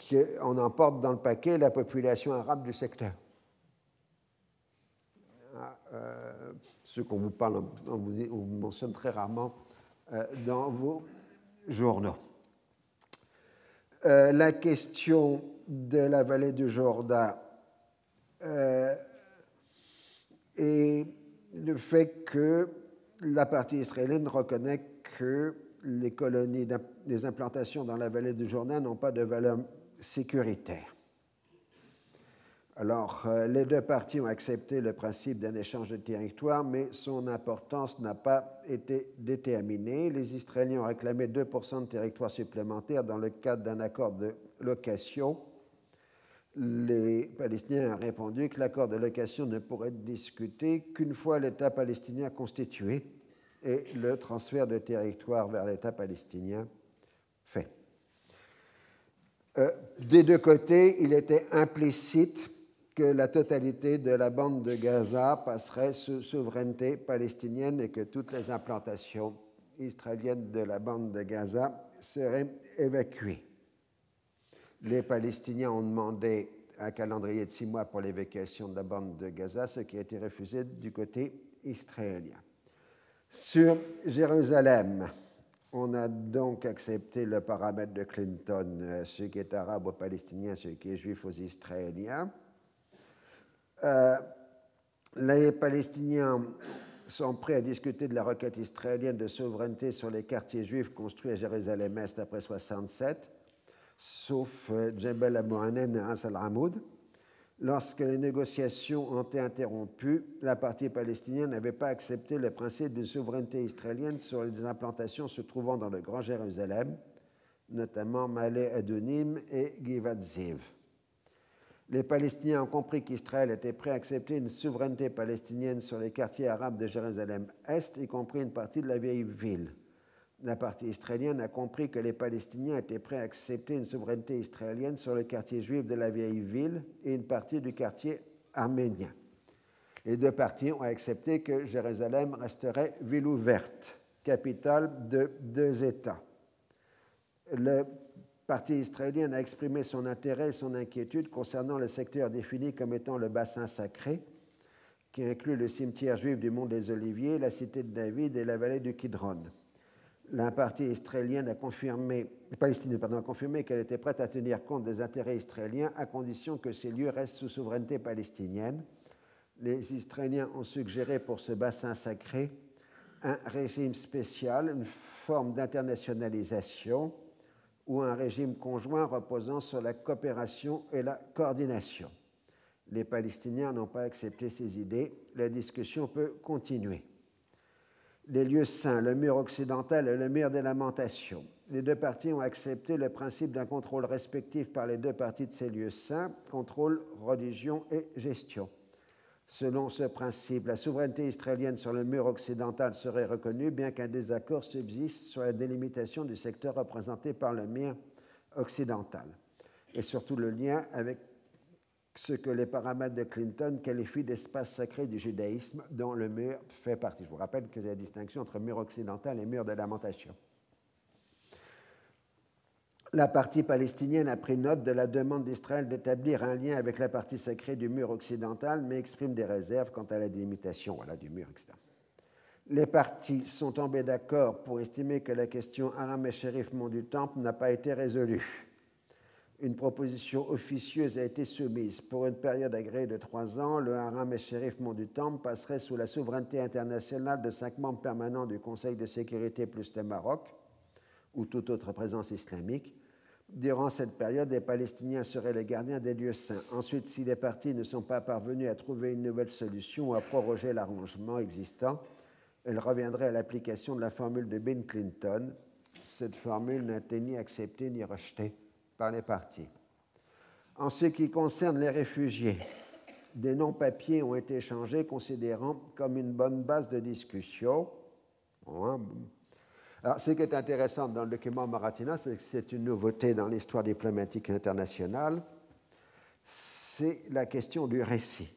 qu'on emporte dans le paquet la population arabe du secteur. Euh, ce qu'on vous parle, on vous, mentionne très rarement euh, dans vos journaux. Euh, la question de la vallée du Jourdain et le fait que la partie israélienne reconnaît que les colonies, les implantations dans la vallée du Jourdain n'ont pas de valeur sécuritaire. Alors, euh, les deux parties ont accepté le principe d'un échange de territoire, mais son importance n'a pas été déterminée. Les Israéliens ont réclamé 2% de territoire supplémentaire dans le cadre d'un accord de location. Les Palestiniens ont répondu que l'accord de location ne pourrait être discuté qu'une fois l'État palestinien constitué et le transfert de territoire vers l'État palestinien fait. Euh, des deux côtés, il était implicite que la totalité de la bande de Gaza passerait sous souveraineté palestinienne et que toutes les implantations israéliennes de la bande de Gaza seraient évacuées. Les Palestiniens ont demandé un calendrier de six mois pour l'évacuation de la bande de Gaza, ce qui a été refusé du côté israélien. Sur Jérusalem, on a donc accepté le paramètre de Clinton, euh, ce qui est arabe aux Palestiniens, ce qui est juif aux Israéliens. Euh, les Palestiniens sont prêts à discuter de la requête israélienne de souveraineté sur les quartiers juifs construits à Jérusalem-Est après 67, sauf euh, Jebel Abu et As al-Hamoud. Lorsque les négociations ont été interrompues, la partie palestinienne n'avait pas accepté le principe d'une souveraineté israélienne sur les implantations se trouvant dans le Grand Jérusalem, notamment Malé Adonim et Givat Ziv. Les Palestiniens ont compris qu'Israël était prêt à accepter une souveraineté palestinienne sur les quartiers arabes de Jérusalem-Est, y compris une partie de la vieille ville. La partie israélienne a compris que les Palestiniens étaient prêts à accepter une souveraineté israélienne sur le quartier juif de la vieille ville et une partie du quartier arménien. Les deux parties ont accepté que Jérusalem resterait ville ouverte, capitale de deux États. Le parti israélien a exprimé son intérêt et son inquiétude concernant le secteur défini comme étant le bassin sacré, qui inclut le cimetière juif du Mont des Oliviers, la cité de David et la vallée du Kidron. La partie israélienne a confirmé, palestinienne pardon, a confirmé qu'elle était prête à tenir compte des intérêts israéliens à condition que ces lieux restent sous souveraineté palestinienne. Les Israéliens ont suggéré pour ce bassin sacré un régime spécial, une forme d'internationalisation ou un régime conjoint reposant sur la coopération et la coordination. Les Palestiniens n'ont pas accepté ces idées. La discussion peut continuer. Les lieux saints, le mur occidental et le mur des lamentations. Les deux parties ont accepté le principe d'un contrôle respectif par les deux parties de ces lieux saints, contrôle, religion et gestion. Selon ce principe, la souveraineté israélienne sur le mur occidental serait reconnue, bien qu'un désaccord subsiste sur la délimitation du secteur représenté par le mur occidental, et surtout le lien avec ce que les paramètres de Clinton qualifient d'espace sacré du judaïsme, dont le mur fait partie. Je vous rappelle que a la distinction entre mur occidental et mur de lamentation la partie palestinienne a pris note de la demande d'Israël d'établir un lien avec la partie sacrée du mur occidental, mais exprime des réserves quant à la délimitation du mur, etc. Les parties sont tombées d'accord pour estimer que la question Aram et Shérif Mont du Temple n'a pas été résolue. Une proposition officieuse a été soumise. Pour une période agréée de trois ans, le Haram et Shérif Mont du Temple passerait sous la souveraineté internationale de cinq membres permanents du Conseil de sécurité plus le Maroc ou toute autre présence islamique, Durant cette période, les Palestiniens seraient les gardiens des lieux saints. Ensuite, si les parties ne sont pas parvenus à trouver une nouvelle solution ou à proroger l'arrangement existant, elles reviendraient à l'application de la formule de Ben Clinton. Cette formule n'a été ni acceptée ni rejetée par les parties. En ce qui concerne les réfugiés, des non-papiers ont été échangés considérant comme une bonne base de discussion. Hein, alors, ce qui est intéressant dans le document Maratina, c'est que c'est une nouveauté dans l'histoire diplomatique internationale, c'est la question du récit.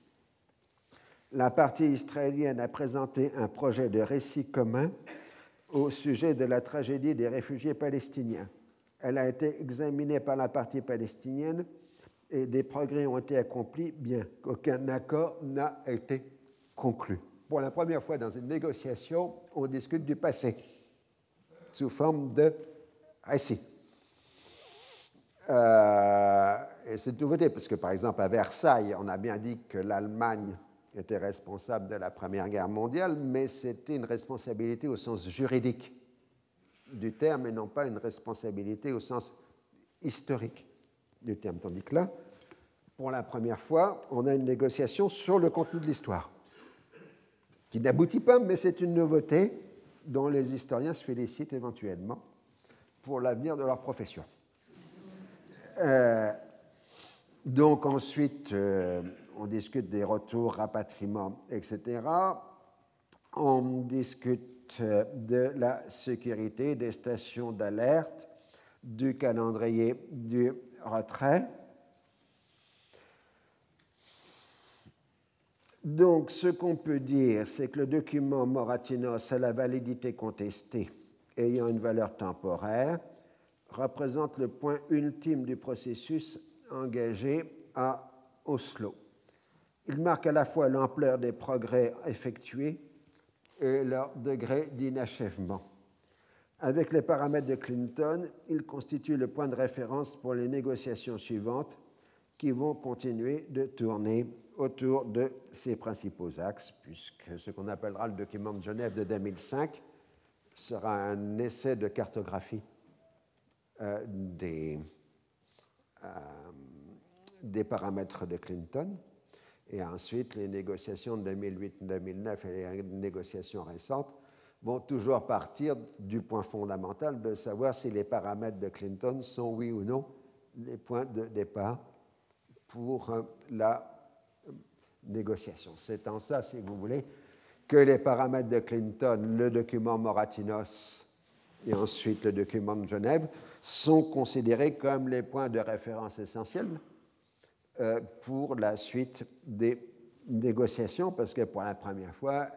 La partie israélienne a présenté un projet de récit commun au sujet de la tragédie des réfugiés palestiniens. Elle a été examinée par la partie palestinienne et des progrès ont été accomplis, bien qu'aucun accord n'a été conclu. Pour la première fois dans une négociation, on discute du passé sous forme de récit. Euh, et c'est une nouveauté, parce que par exemple à Versailles, on a bien dit que l'Allemagne était responsable de la Première Guerre mondiale, mais c'était une responsabilité au sens juridique du terme et non pas une responsabilité au sens historique du terme. Tandis que là, pour la première fois, on a une négociation sur le contenu de l'histoire, qui n'aboutit pas, mais c'est une nouveauté dont les historiens se félicitent éventuellement pour l'avenir de leur profession. Euh, Donc ensuite, euh, on discute des retours, rapatriements, etc. On discute de la sécurité des stations d'alerte, du calendrier du retrait. Donc, ce qu'on peut dire, c'est que le document Moratinos a la validité contestée ayant une valeur temporaire, représente le point ultime du processus engagé à Oslo. Il marque à la fois l'ampleur des progrès effectués et leur degré d'inachèvement. Avec les paramètres de Clinton, il constitue le point de référence pour les négociations suivantes qui vont continuer de tourner autour de ces principaux axes, puisque ce qu'on appellera le document de Genève de 2005 sera un essai de cartographie euh, euh, des paramètres de Clinton. Et ensuite, les négociations de 2008-2009 et les négociations récentes vont toujours partir du point fondamental de savoir si les paramètres de Clinton sont oui ou non les points de départ pour euh, la négociation. C'est en ça, si vous voulez, que les paramètres de Clinton, le document Moratinos et ensuite le document de Genève sont considérés comme les points de référence essentiels euh, pour la suite des négociations, parce que pour la première fois,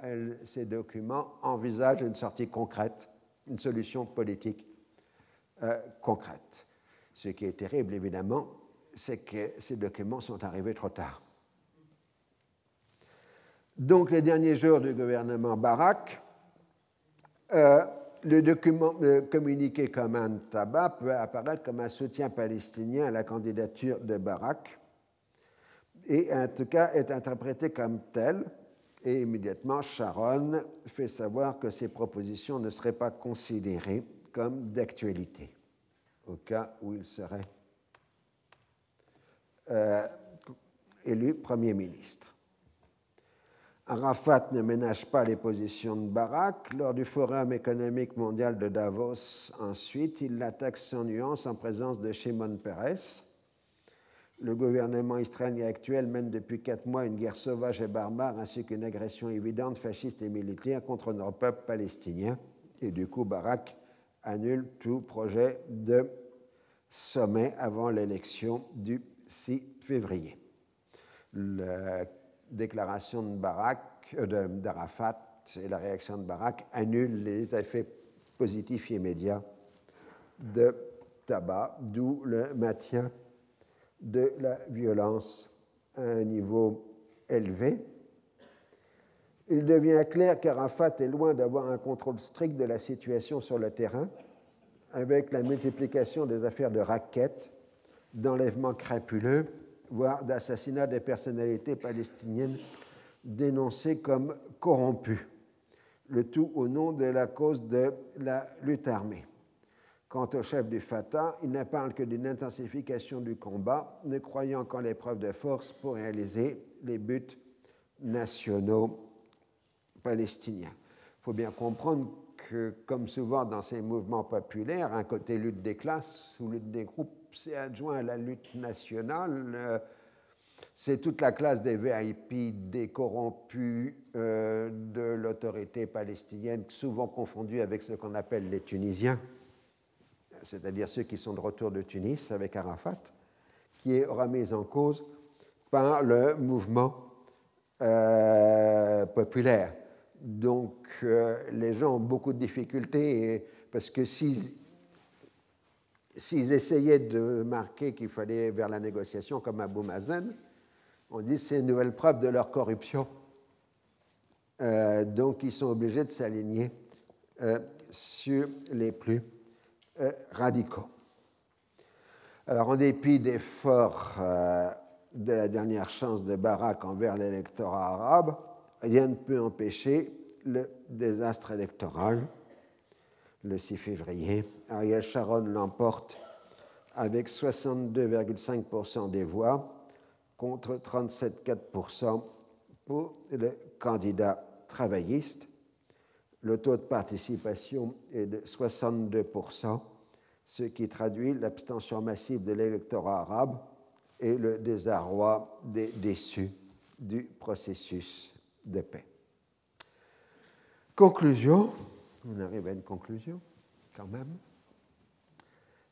ces documents envisagent une sortie concrète, une solution politique euh, concrète. Ce qui est terrible, évidemment, c'est que ces documents sont arrivés trop tard. Donc, les derniers jours du gouvernement Barak, euh, le, document, communiqué commun tabac peut apparaître comme un soutien palestinien à la candidature de Barak et en tout cas est interprété comme tel. Et immédiatement, Sharon fait savoir que ces propositions ne seraient pas considérées comme d'actualité au cas où il serait euh, élu Premier ministre. Arafat ne ménage pas les positions de Barak. Lors du Forum économique mondial de Davos, ensuite, il l'attaque sans nuance en présence de Shimon Peres. Le gouvernement israélien actuel mène depuis quatre mois une guerre sauvage et barbare ainsi qu'une agression évidente, fasciste et militaire contre nos peuples palestiniens. Et du coup, Barak annule tout projet de sommet avant l'élection du 6 février. Le déclaration de Barak, euh, d'Arafat et la réaction de Barak annulent les effets positifs immédiats de tabac, d'où le maintien de la violence à un niveau élevé. Il devient clair qu'Arafat est loin d'avoir un contrôle strict de la situation sur le terrain, avec la multiplication des affaires de raquettes, d'enlèvements crapuleux voire d'assassinat des personnalités palestiniennes dénoncées comme corrompues, le tout au nom de la cause de la lutte armée. Quant au chef du Fatah, il ne parle que d'une intensification du combat, ne croyant qu'en l'épreuve de force pour réaliser les buts nationaux palestiniens. Il faut bien comprendre que, comme souvent dans ces mouvements populaires, un côté lutte des classes ou lutte des groupes c'est adjoint à la lutte nationale. Euh, c'est toute la classe des VIP, des corrompus euh, de l'autorité palestinienne, souvent confondue avec ce qu'on appelle les Tunisiens, c'est-à-dire ceux qui sont de retour de Tunis avec Arafat, qui est remise en cause par le mouvement euh, populaire. Donc les gens ont beaucoup de difficultés parce que si s'ils essayaient de marquer qu'il fallait vers la négociation comme Abou Mazen, on dit c'est une nouvelle preuve de leur corruption. Euh, donc ils sont obligés de s'aligner euh, sur les plus euh, radicaux. Alors en dépit d'efforts de la dernière chance de Barak envers l'électorat arabe, rien ne peut empêcher le désastre électoral le 6 février. Ariel Sharon l'emporte avec 62,5% des voix contre 37,4% pour le candidat travailliste. Le taux de participation est de 62%, ce qui traduit l'abstention massive de l'électorat arabe et le désarroi des déçus du processus de paix. Conclusion, on arrive à une conclusion quand même.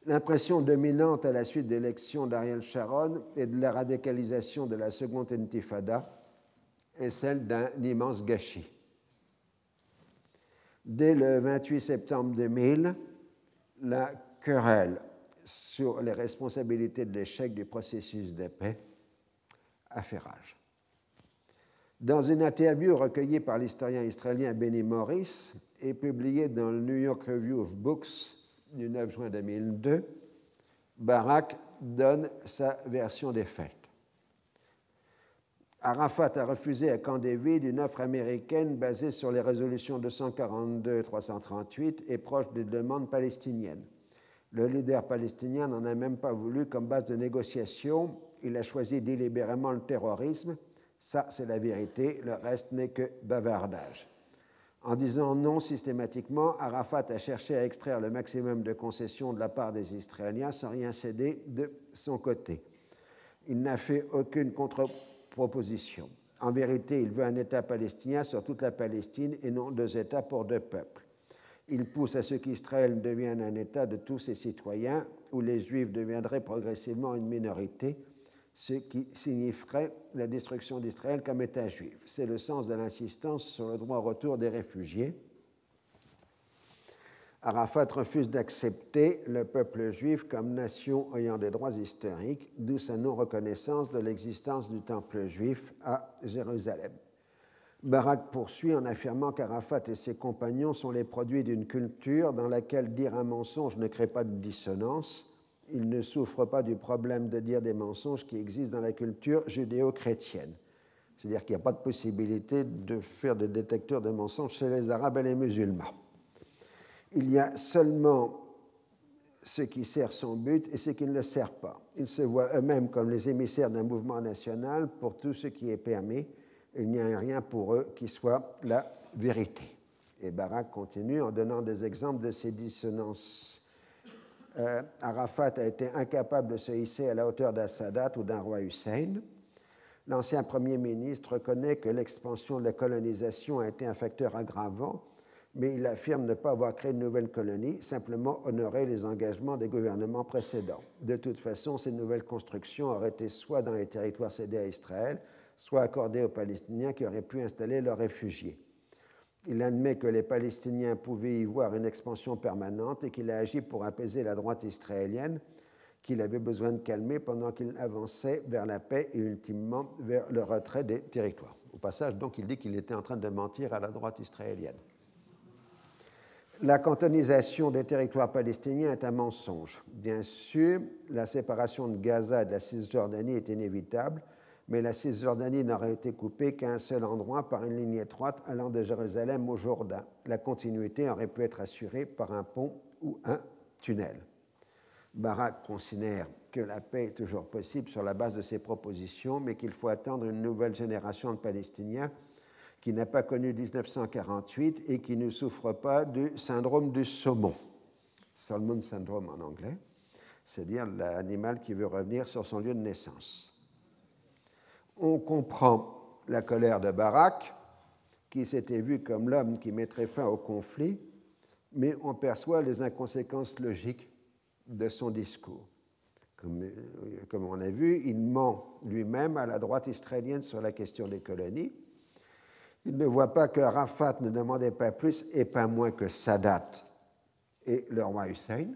L'impression dominante à la suite de l'élection d'Ariel Sharon et de la radicalisation de la seconde intifada est celle d'un immense gâchis. Dès le 28 septembre 2000, la sur les responsabilités de l'échec du processus de paix a fait rage. Dans une interview recueillie par l'historien israélien Benny Morris et publiée dans le New York Review of Books du 9 juin 2002, Barak donne sa version des faits. Arafat a refusé à Camp David une offre américaine basée sur les résolutions 242 et 338 et proche des demandes palestiniennes. Le leader palestinien n'en a même pas voulu comme base de négociation. Il a choisi délibérément le terrorisme. Ça, c'est la vérité. Le reste n'est que bavardage. En disant non systématiquement, Arafat a cherché à extraire le maximum de concessions de la part des Israéliens sans rien céder de son côté. Il n'a fait aucune contre-proposition. En vérité, il veut un État palestinien sur toute la Palestine et non deux États pour deux peuples. Il pousse à ce qu'Israël devienne un État de tous ses citoyens, où les Juifs deviendraient progressivement une minorité, ce qui signifierait la destruction d'Israël comme État juif. C'est le sens de l'insistance sur le droit au retour des réfugiés. Arafat refuse d'accepter le peuple juif comme nation ayant des droits historiques, d'où sa non-reconnaissance de l'existence du temple juif à Jérusalem. Barak poursuit en affirmant qu'Arafat et ses compagnons sont les produits d'une culture dans laquelle dire un mensonge ne crée pas de dissonance. Ils ne souffrent pas du problème de dire des mensonges qui existent dans la culture judéo-chrétienne. C'est-à-dire qu'il n'y a pas de possibilité de faire des détecteurs de mensonges chez les Arabes et les musulmans. Il y a seulement ce qui sert son but et ce qui ne le sert pas. Ils se voient eux-mêmes comme les émissaires d'un mouvement national pour tout ce qui est permis il n'y a rien pour eux qui soit la vérité. Et Barak continue en donnant des exemples de ces dissonances. Euh, Arafat a été incapable de se hisser à la hauteur d'Assadat ou d'un roi Hussein. L'ancien Premier ministre reconnaît que l'expansion de la colonisation a été un facteur aggravant, mais il affirme ne pas avoir créé de nouvelles colonies, simplement honorer les engagements des gouvernements précédents. De toute façon, ces nouvelles constructions auraient été soit dans les territoires cédés à Israël, soit accordés aux Palestiniens qui auraient pu installer leurs réfugiés. Il admet que les Palestiniens pouvaient y voir une expansion permanente et qu'il a agi pour apaiser la droite israélienne qu'il avait besoin de calmer pendant qu'il avançait vers la paix et ultimement vers le retrait des territoires. Au passage, donc, il dit qu'il était en train de mentir à la droite israélienne. La cantonisation des territoires palestiniens est un mensonge. Bien sûr, la séparation de Gaza et de la Cisjordanie est inévitable, mais la Cisjordanie n'aurait été coupée qu'à un seul endroit par une ligne étroite allant de Jérusalem au Jourdain. La continuité aurait pu être assurée par un pont ou un tunnel. Barak considère que la paix est toujours possible sur la base de ces propositions, mais qu'il faut attendre une nouvelle génération de Palestiniens qui n'a pas connu 1948 et qui ne souffre pas du syndrome du saumon, Salmon syndrome en anglais, c'est-à-dire l'animal qui veut revenir sur son lieu de naissance on comprend la colère de Barak, qui s'était vu comme l'homme qui mettrait fin au conflit, mais on perçoit les inconséquences logiques de son discours. Comme, on a vu, il ment lui-même à la droite israélienne sur la question des colonies. Il ne voit pas que Rafat ne demandait pas plus et pas moins que Sadat et le roi Hussein,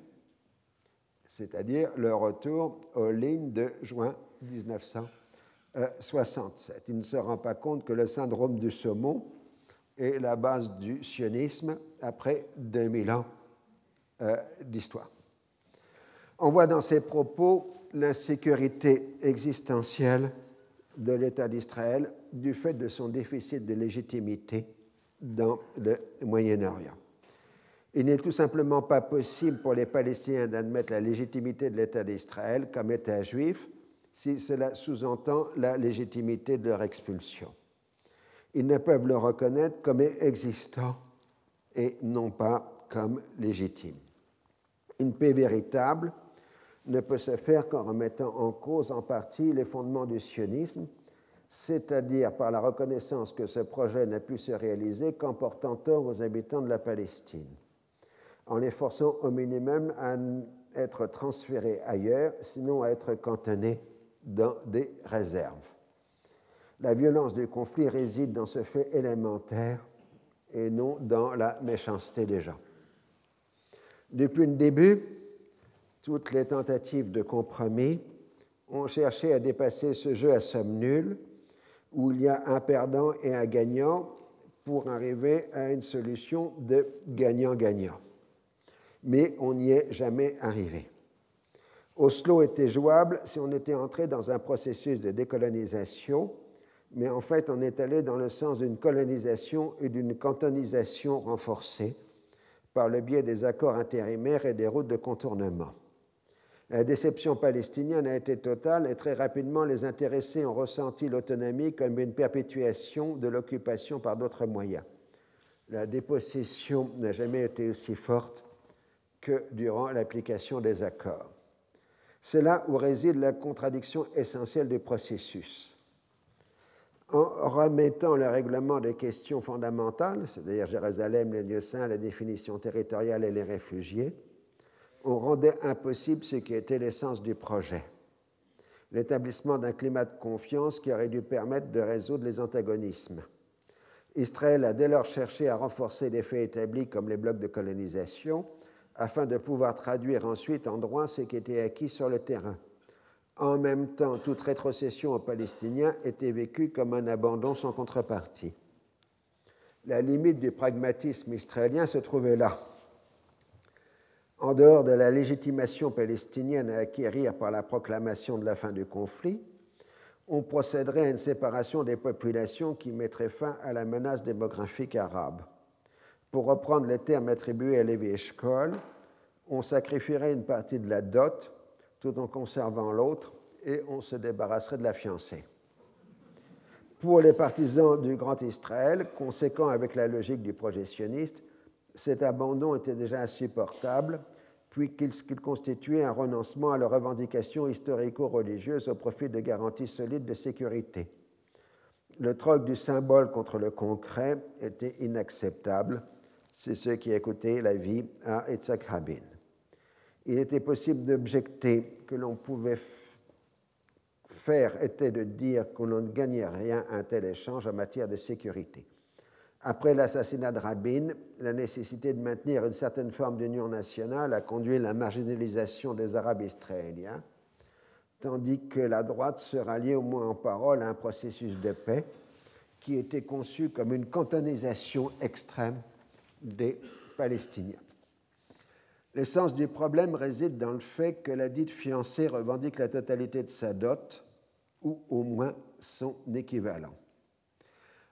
c'est-à-dire le retour aux lignes de juin 1900. 67. Euh, Il ne se rend pas compte que le syndrome du saumon est la base du sionisme après 2000 ans euh, d'histoire. On voit dans ses propos l'insécurité existentielle de l'État d'Israël du fait de son déficit de légitimité dans le Moyen-Orient. Il n'est tout simplement pas possible pour les Palestiniens d'admettre la légitimité de l'État d'Israël comme État juif si cela sous-entend la légitimité de leur expulsion. Ils ne peuvent le reconnaître comme existant et non pas comme légitime. Une paix véritable ne peut se faire qu'en remettant en cause en partie les fondements du sionisme, c'est-à-dire par la reconnaissance que ce projet n'a pu se réaliser qu'en portant tort aux habitants de la Palestine, en les forçant au minimum à être transférés ailleurs, sinon à être cantonnés dans des réserves. La violence du conflit réside dans ce fait élémentaire et non dans la méchanceté des gens. Depuis le début, toutes les tentatives de compromis ont cherché à dépasser ce jeu à somme nulle où il y a un perdant et un gagnant pour arriver à une solution de gagnant-gagnant. Mais on n'y est jamais arrivé. Oslo était jouable si on était entré dans un processus de décolonisation, mais en fait on est allé dans le sens d'une colonisation et d'une cantonisation renforcée par le biais des accords intérimaires et des routes de contournement. La déception palestinienne a été totale et très rapidement les intéressés ont ressenti l'autonomie comme une perpétuation de l'occupation par d'autres moyens. La dépossession n'a jamais été aussi forte que durant l'application des accords. C'est là où réside la contradiction essentielle du processus. En remettant le règlement des questions fondamentales, c'est-à-dire Jérusalem, les lieux saints, la définition territoriale et les réfugiés, on rendait impossible ce qui était l'essence du projet, l'établissement d'un climat de confiance qui aurait dû permettre de résoudre les antagonismes. Israël a dès lors cherché à renforcer les faits établis comme les blocs de colonisation, afin de pouvoir traduire ensuite en droit ce qui était acquis sur le terrain. En même temps, toute rétrocession aux Palestiniens était vécue comme un abandon sans contrepartie. La limite du pragmatisme israélien se trouvait là. En dehors de la légitimation palestinienne à acquérir par la proclamation de la fin du conflit, on procéderait à une séparation des populations qui mettrait fin à la menace démographique arabe. Pour reprendre les termes attribués à Lévi Eshkol, on sacrifierait une partie de la dot tout en conservant l'autre et on se débarrasserait de la fiancée. Pour les partisans du Grand Israël, conséquent avec la logique du projectionniste, cet abandon était déjà insupportable puisqu'il constituait un renoncement à leurs revendications historico-religieuses au profit de garanties solides de sécurité. Le troc du symbole contre le concret était inacceptable c'est ce qui a coûté la vie à Yitzhak Rabin. Il était possible d'objecter que l'on pouvait faire était de dire qu'on ne gagnait rien à un tel échange en matière de sécurité. Après l'assassinat de Rabin, la nécessité de maintenir une certaine forme d'union nationale a conduit à la marginalisation des Arabes israéliens, tandis que la droite se ralliait au moins en parole à un processus de paix qui était conçu comme une cantonisation extrême des Palestiniens. L'essence du problème réside dans le fait que la dite fiancée revendique la totalité de sa dot, ou au moins son équivalent.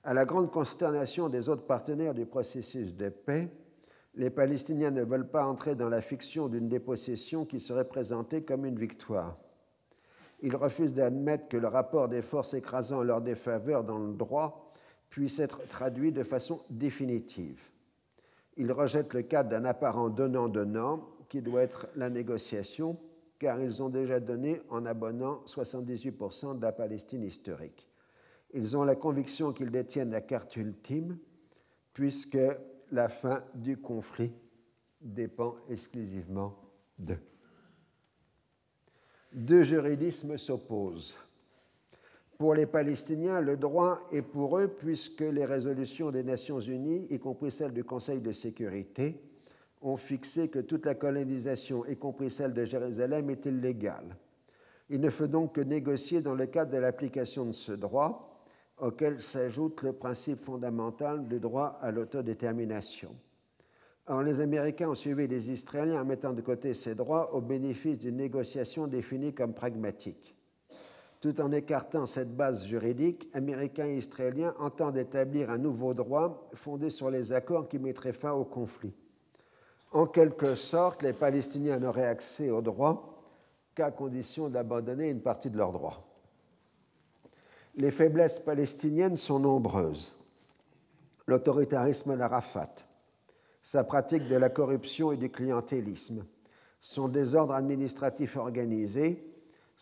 À la grande consternation des autres partenaires du processus de paix, les Palestiniens ne veulent pas entrer dans la fiction d'une dépossession qui serait présentée comme une victoire. Ils refusent d'admettre que le rapport des forces écrasant leur défaveur dans le droit puisse être traduit de façon définitive ils rejettent le cadre d'un apparent donnant-donnant qui doit être la négociation, car ils ont déjà donné en abonnant 78% de la Palestine historique. Ils ont la conviction qu'ils détiennent la carte ultime, puisque la fin du conflit dépend exclusivement d'eux. Deux juridismes s'opposent. Pour les Palestiniens, le droit est pour eux puisque les résolutions des Nations Unies, y compris celles du Conseil de sécurité, ont fixé que toute la colonisation, y compris celle de Jérusalem, est illégale. Il ne faut donc que négocier dans le cadre de l'application de ce droit, auquel s'ajoute le principe fondamental du droit à l'autodétermination. Or, les Américains ont suivi les Israéliens en mettant de côté ces droits au bénéfice d'une négociation définie comme pragmatique. Tout en écartant cette base juridique, Américains et Israéliens entendent établir un nouveau droit fondé sur les accords qui mettraient fin au conflit. En quelque sorte, les Palestiniens n'auraient accès au droit qu'à condition d'abandonner une partie de leurs droits. Les faiblesses palestiniennes sont nombreuses. L'autoritarisme d'Arafat, sa pratique de la corruption et du clientélisme, Son désordre administratif organisé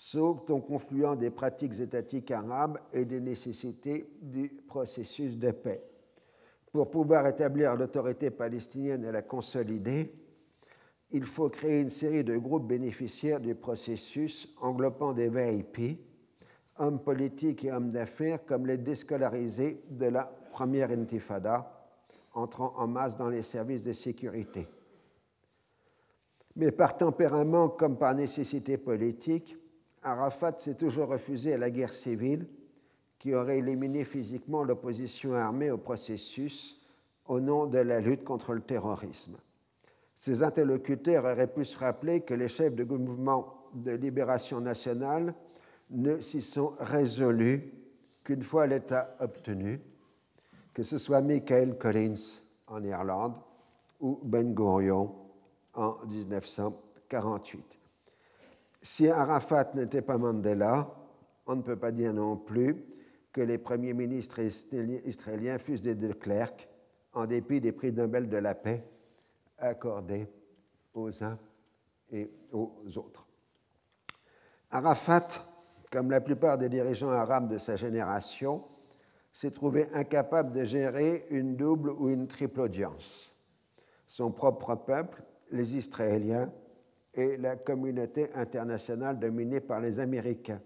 saute au confluent des pratiques étatiques arabes et des nécessités du processus de paix. Pour pouvoir établir l'autorité palestinienne et la consolider, il faut créer une série de groupes bénéficiaires du processus englobant des VIP, hommes politiques et hommes d'affaires comme les déscolarisés de la première intifada, entrant en masse dans les services de sécurité. Mais par tempérament comme par nécessité politique, Arafat s'est toujours refusé à la guerre civile qui aurait éliminé physiquement l'opposition armée au processus au nom de la lutte contre le terrorisme. Ses interlocuteurs auraient pu se rappeler que les chefs de mouvement de libération nationale ne s'y sont résolus qu'une fois l'État obtenu, que ce soit Michael Collins en Irlande ou Ben Gurion en 1948. Si Arafat n'était pas Mandela, on ne peut pas dire non plus que les premiers ministres israéliens fussent des de Klerk, en dépit des prix Nobel de la paix accordés aux uns et aux autres. Arafat, comme la plupart des dirigeants arabes de sa génération, s'est trouvé incapable de gérer une double ou une triple audience. Son propre peuple, les Israéliens, et la communauté internationale dominée par les Américains.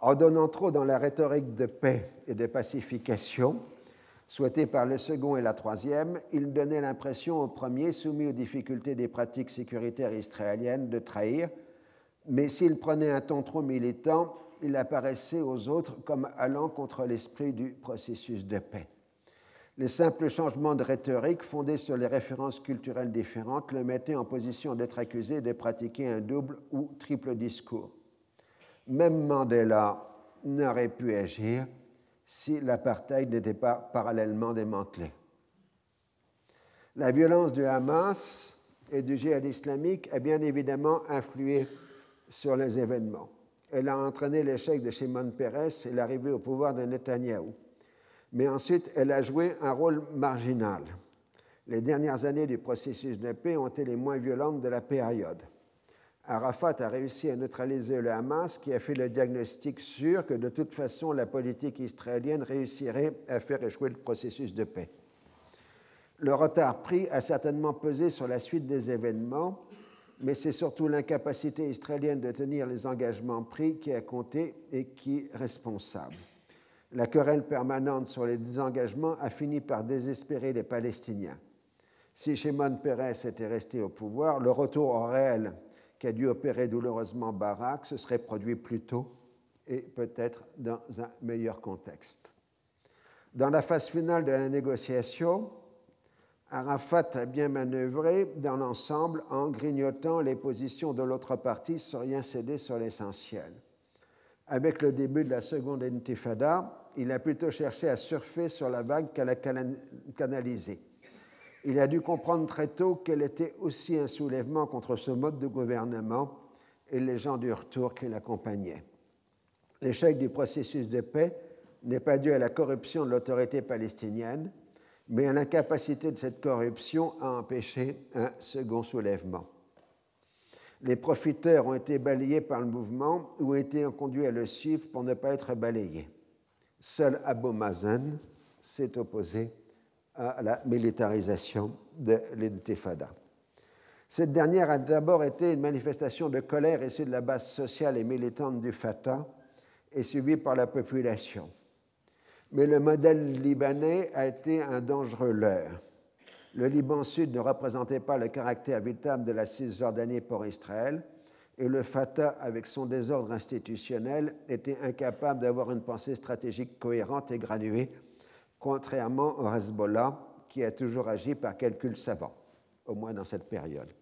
En donnant trop dans la rhétorique de paix et de pacification, souhaité par le second et la troisième, il donnait l'impression au premier, soumis aux difficultés des pratiques sécuritaires israéliennes, de trahir, mais s'il prenait un ton trop militant, il apparaissait aux autres comme allant contre l'esprit du processus de paix. Les simples changements de rhétorique fondés sur les références culturelles différentes le mettaient en position d'être accusé de pratiquer un double ou triple discours. Même Mandela n'aurait pu agir si l'apartheid n'était pas parallèlement démantelé. La violence du Hamas et du djihad islamique a bien évidemment influé sur les événements. Elle a entraîné l'échec de Shimon Peres et l'arrivée au pouvoir de Netanyahou. Mais ensuite, elle a joué un rôle marginal. Les dernières années du processus de paix ont été les moins violentes de la période. Arafat a réussi à neutraliser le Hamas qui a fait le diagnostic sûr que de toute façon la politique israélienne réussirait à faire échouer le processus de paix. Le retard pris a certainement pesé sur la suite des événements, mais c'est surtout l'incapacité israélienne de tenir les engagements pris qui a compté et qui est responsable. La querelle permanente sur les désengagements a fini par désespérer les Palestiniens. Si Shimon Peres était resté au pouvoir, le retour au réel a dû opérer douloureusement Barak se serait produit plus tôt et peut-être dans un meilleur contexte. Dans la phase finale de la négociation, Arafat a bien manœuvré dans l'ensemble en grignotant les positions de l'autre partie sans rien céder sur l'essentiel. Avec le début de la seconde intifada, il a plutôt cherché à surfer sur la vague qu'à la canaliser il a dû comprendre très tôt qu'elle était aussi un soulèvement contre ce mode de gouvernement et les gens du retour qui l'accompagnaient. L'échec du processus de paix n'est pas dû à la corruption de l'autorité palestinienne, mais à l'incapacité de cette corruption à empêcher un second soulèvement. Les profiteurs ont été balayés par le mouvement ou ont été conduits à le suivre pour ne pas être balayés. Seul Abu Mazen s'est opposé à la militarisation de l'intifada. Cette dernière a d'abord été une manifestation de colère issue de la base sociale et militante du Fatah et suivie par la population. Mais le modèle libanais a été un dangereux leurre. Le Liban Sud ne représentait pas le caractère vital de la Cisjordanie pour Israël, et le Fatah, avec son désordre institutionnel, était incapable d'avoir une pensée stratégique cohérente et graduée contrairement au Hezbollah qui a toujours agi par calcul savant, au moins dans cette période.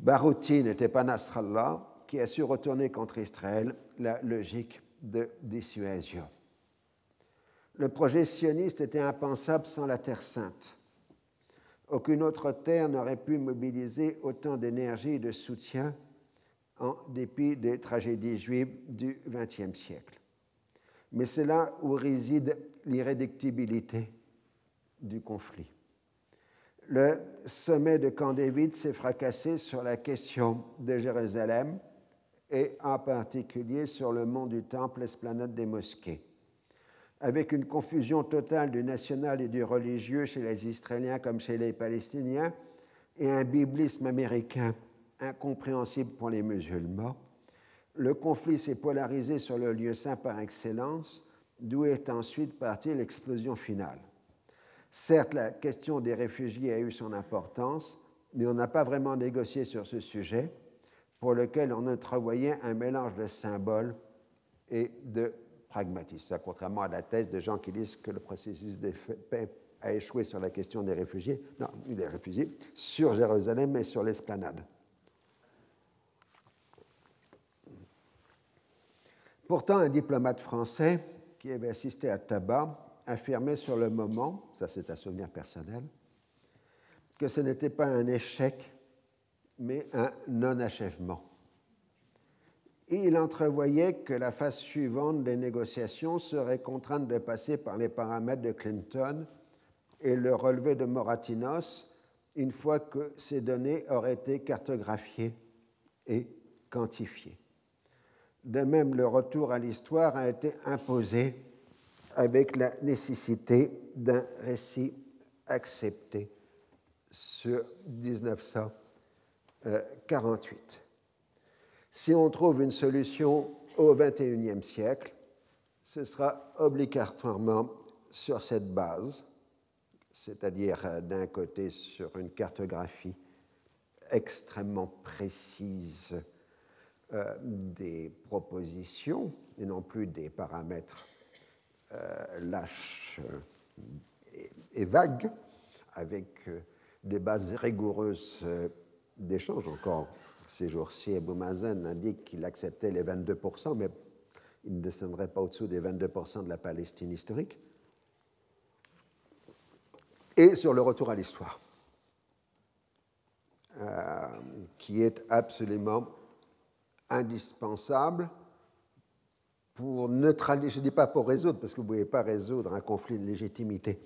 Barouti n'était pas Nasrallah qui a su retourner contre Israël la logique de dissuasion. Le projet sioniste était impensable sans la Terre sainte. Aucune autre terre n'aurait pu mobiliser autant d'énergie et de soutien en dépit des tragédies juives du XXe siècle mais c'est là où réside l'irréductibilité du conflit. le sommet de Camp David s'est fracassé sur la question de Jérusalem et en particulier sur le mont du Temple, l'esplanade des mosquées. Avec une confusion totale du national et du religieux chez les Israéliens comme chez les Palestiniens et un biblisme américain incompréhensible pour les musulmans, le conflit s'est polarisé sur le lieu saint par excellence, d'où est ensuite partie l'explosion finale. Certes, la question des réfugiés a eu son importance, mais on n'a pas vraiment négocié sur ce sujet, pour lequel on entrevoyait un mélange de symboles et de pragmatisme. contrairement à la thèse de gens qui disent que le processus de paix a échoué sur la question des réfugiés, non, des réfugiés, sur Jérusalem et sur l'esplanade. Pourtant, un diplomate français qui avait assisté à Tabac affirmait sur le moment, ça c'est un souvenir personnel, que ce n'était pas un échec, mais un non-achèvement. il entrevoyait que la phase suivante des négociations serait contrainte de passer par les paramètres de Clinton et le relevé de Moratinos une fois que ces données auraient été cartographiées et quantifiées. De même, le retour à l'histoire a été imposé avec la nécessité d'un récit accepté sur 1948. Si on trouve une solution au XXIe siècle, ce sera obligatoirement sur cette base, c'est-à-dire euh, d'un côté sur une cartographie extrêmement précise euh, des propositions et non plus des paramètres euh, lâches et, vagues, avec euh, des bases rigoureuses d'échange. Encore ces jours-ci, Abou Mazen indique qu'il acceptait les 22%, mais il ne descendrait pas au-dessous des 22% de la Palestine historique. Et sur le retour à l'histoire, qui est absolument indispensable pour neutraliser, je ne dis pas pour résoudre, parce que vous ne pouvez pas résoudre un conflit de légitimité,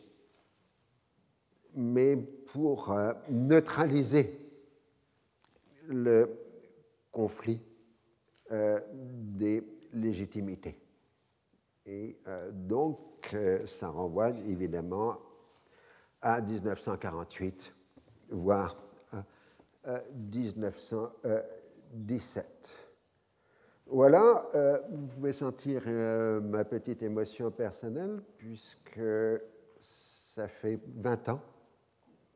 mais pour euh, neutraliser le conflit euh, des légitimités. Et euh, donc, ça renvoie évidemment à 1948, voire à 1917. Voilà, euh, vous pouvez sentir euh, ma petite émotion personnelle puisque ça fait 20 ans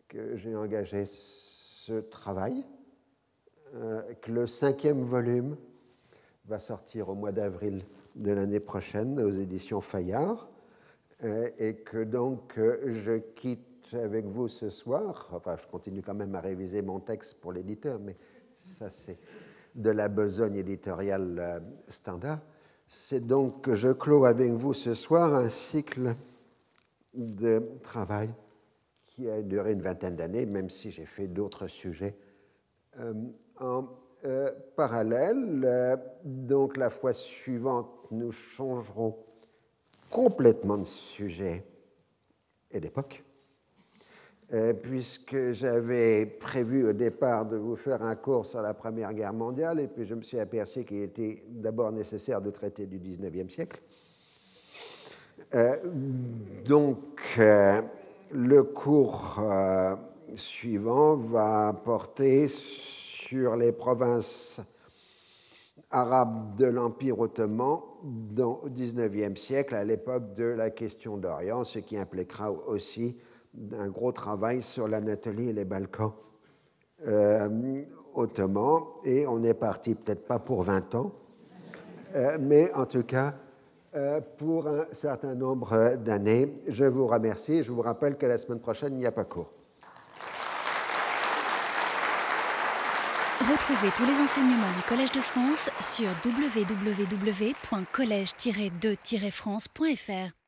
que j'ai engagé ce travail, euh, que le cinquième volume va sortir au mois d'avril de l'année prochaine aux éditions Fayard et que donc je quitte avec vous ce soir, enfin je continue quand même à réviser mon texte pour l'éditeur, mais ça c'est de la besogne éditoriale euh, standard. C'est donc que je clôt avec vous ce soir un cycle de travail qui a duré une vingtaine d'années, même si j'ai fait d'autres sujets euh, en euh, parallèle. donc la fois suivante, nous changerons complètement de sujet et d'époque. Euh, puisque j'avais prévu au départ de vous faire un cours sur la Première Guerre mondiale, et puis je me suis aperçu qu'il était d'abord nécessaire de traiter du XIXe siècle. Euh, donc, euh, le cours suivant va porter sur les provinces arabes de l'Empire ottoman au XIXe siècle, à l'époque de la question d'Orient, ce qui impliquera aussi d'un gros travail sur l'Anatolie et les Balkans euh, ottomans. Et on est parti peut-être pas pour 20 ans, euh, mais en tout cas euh, pour un certain nombre d'années. Je vous remercie. Je vous rappelle que la semaine prochaine, il n'y a pas cours. Retrouvez tous les enseignements du Collège de France sur www.colège-2-france.fr.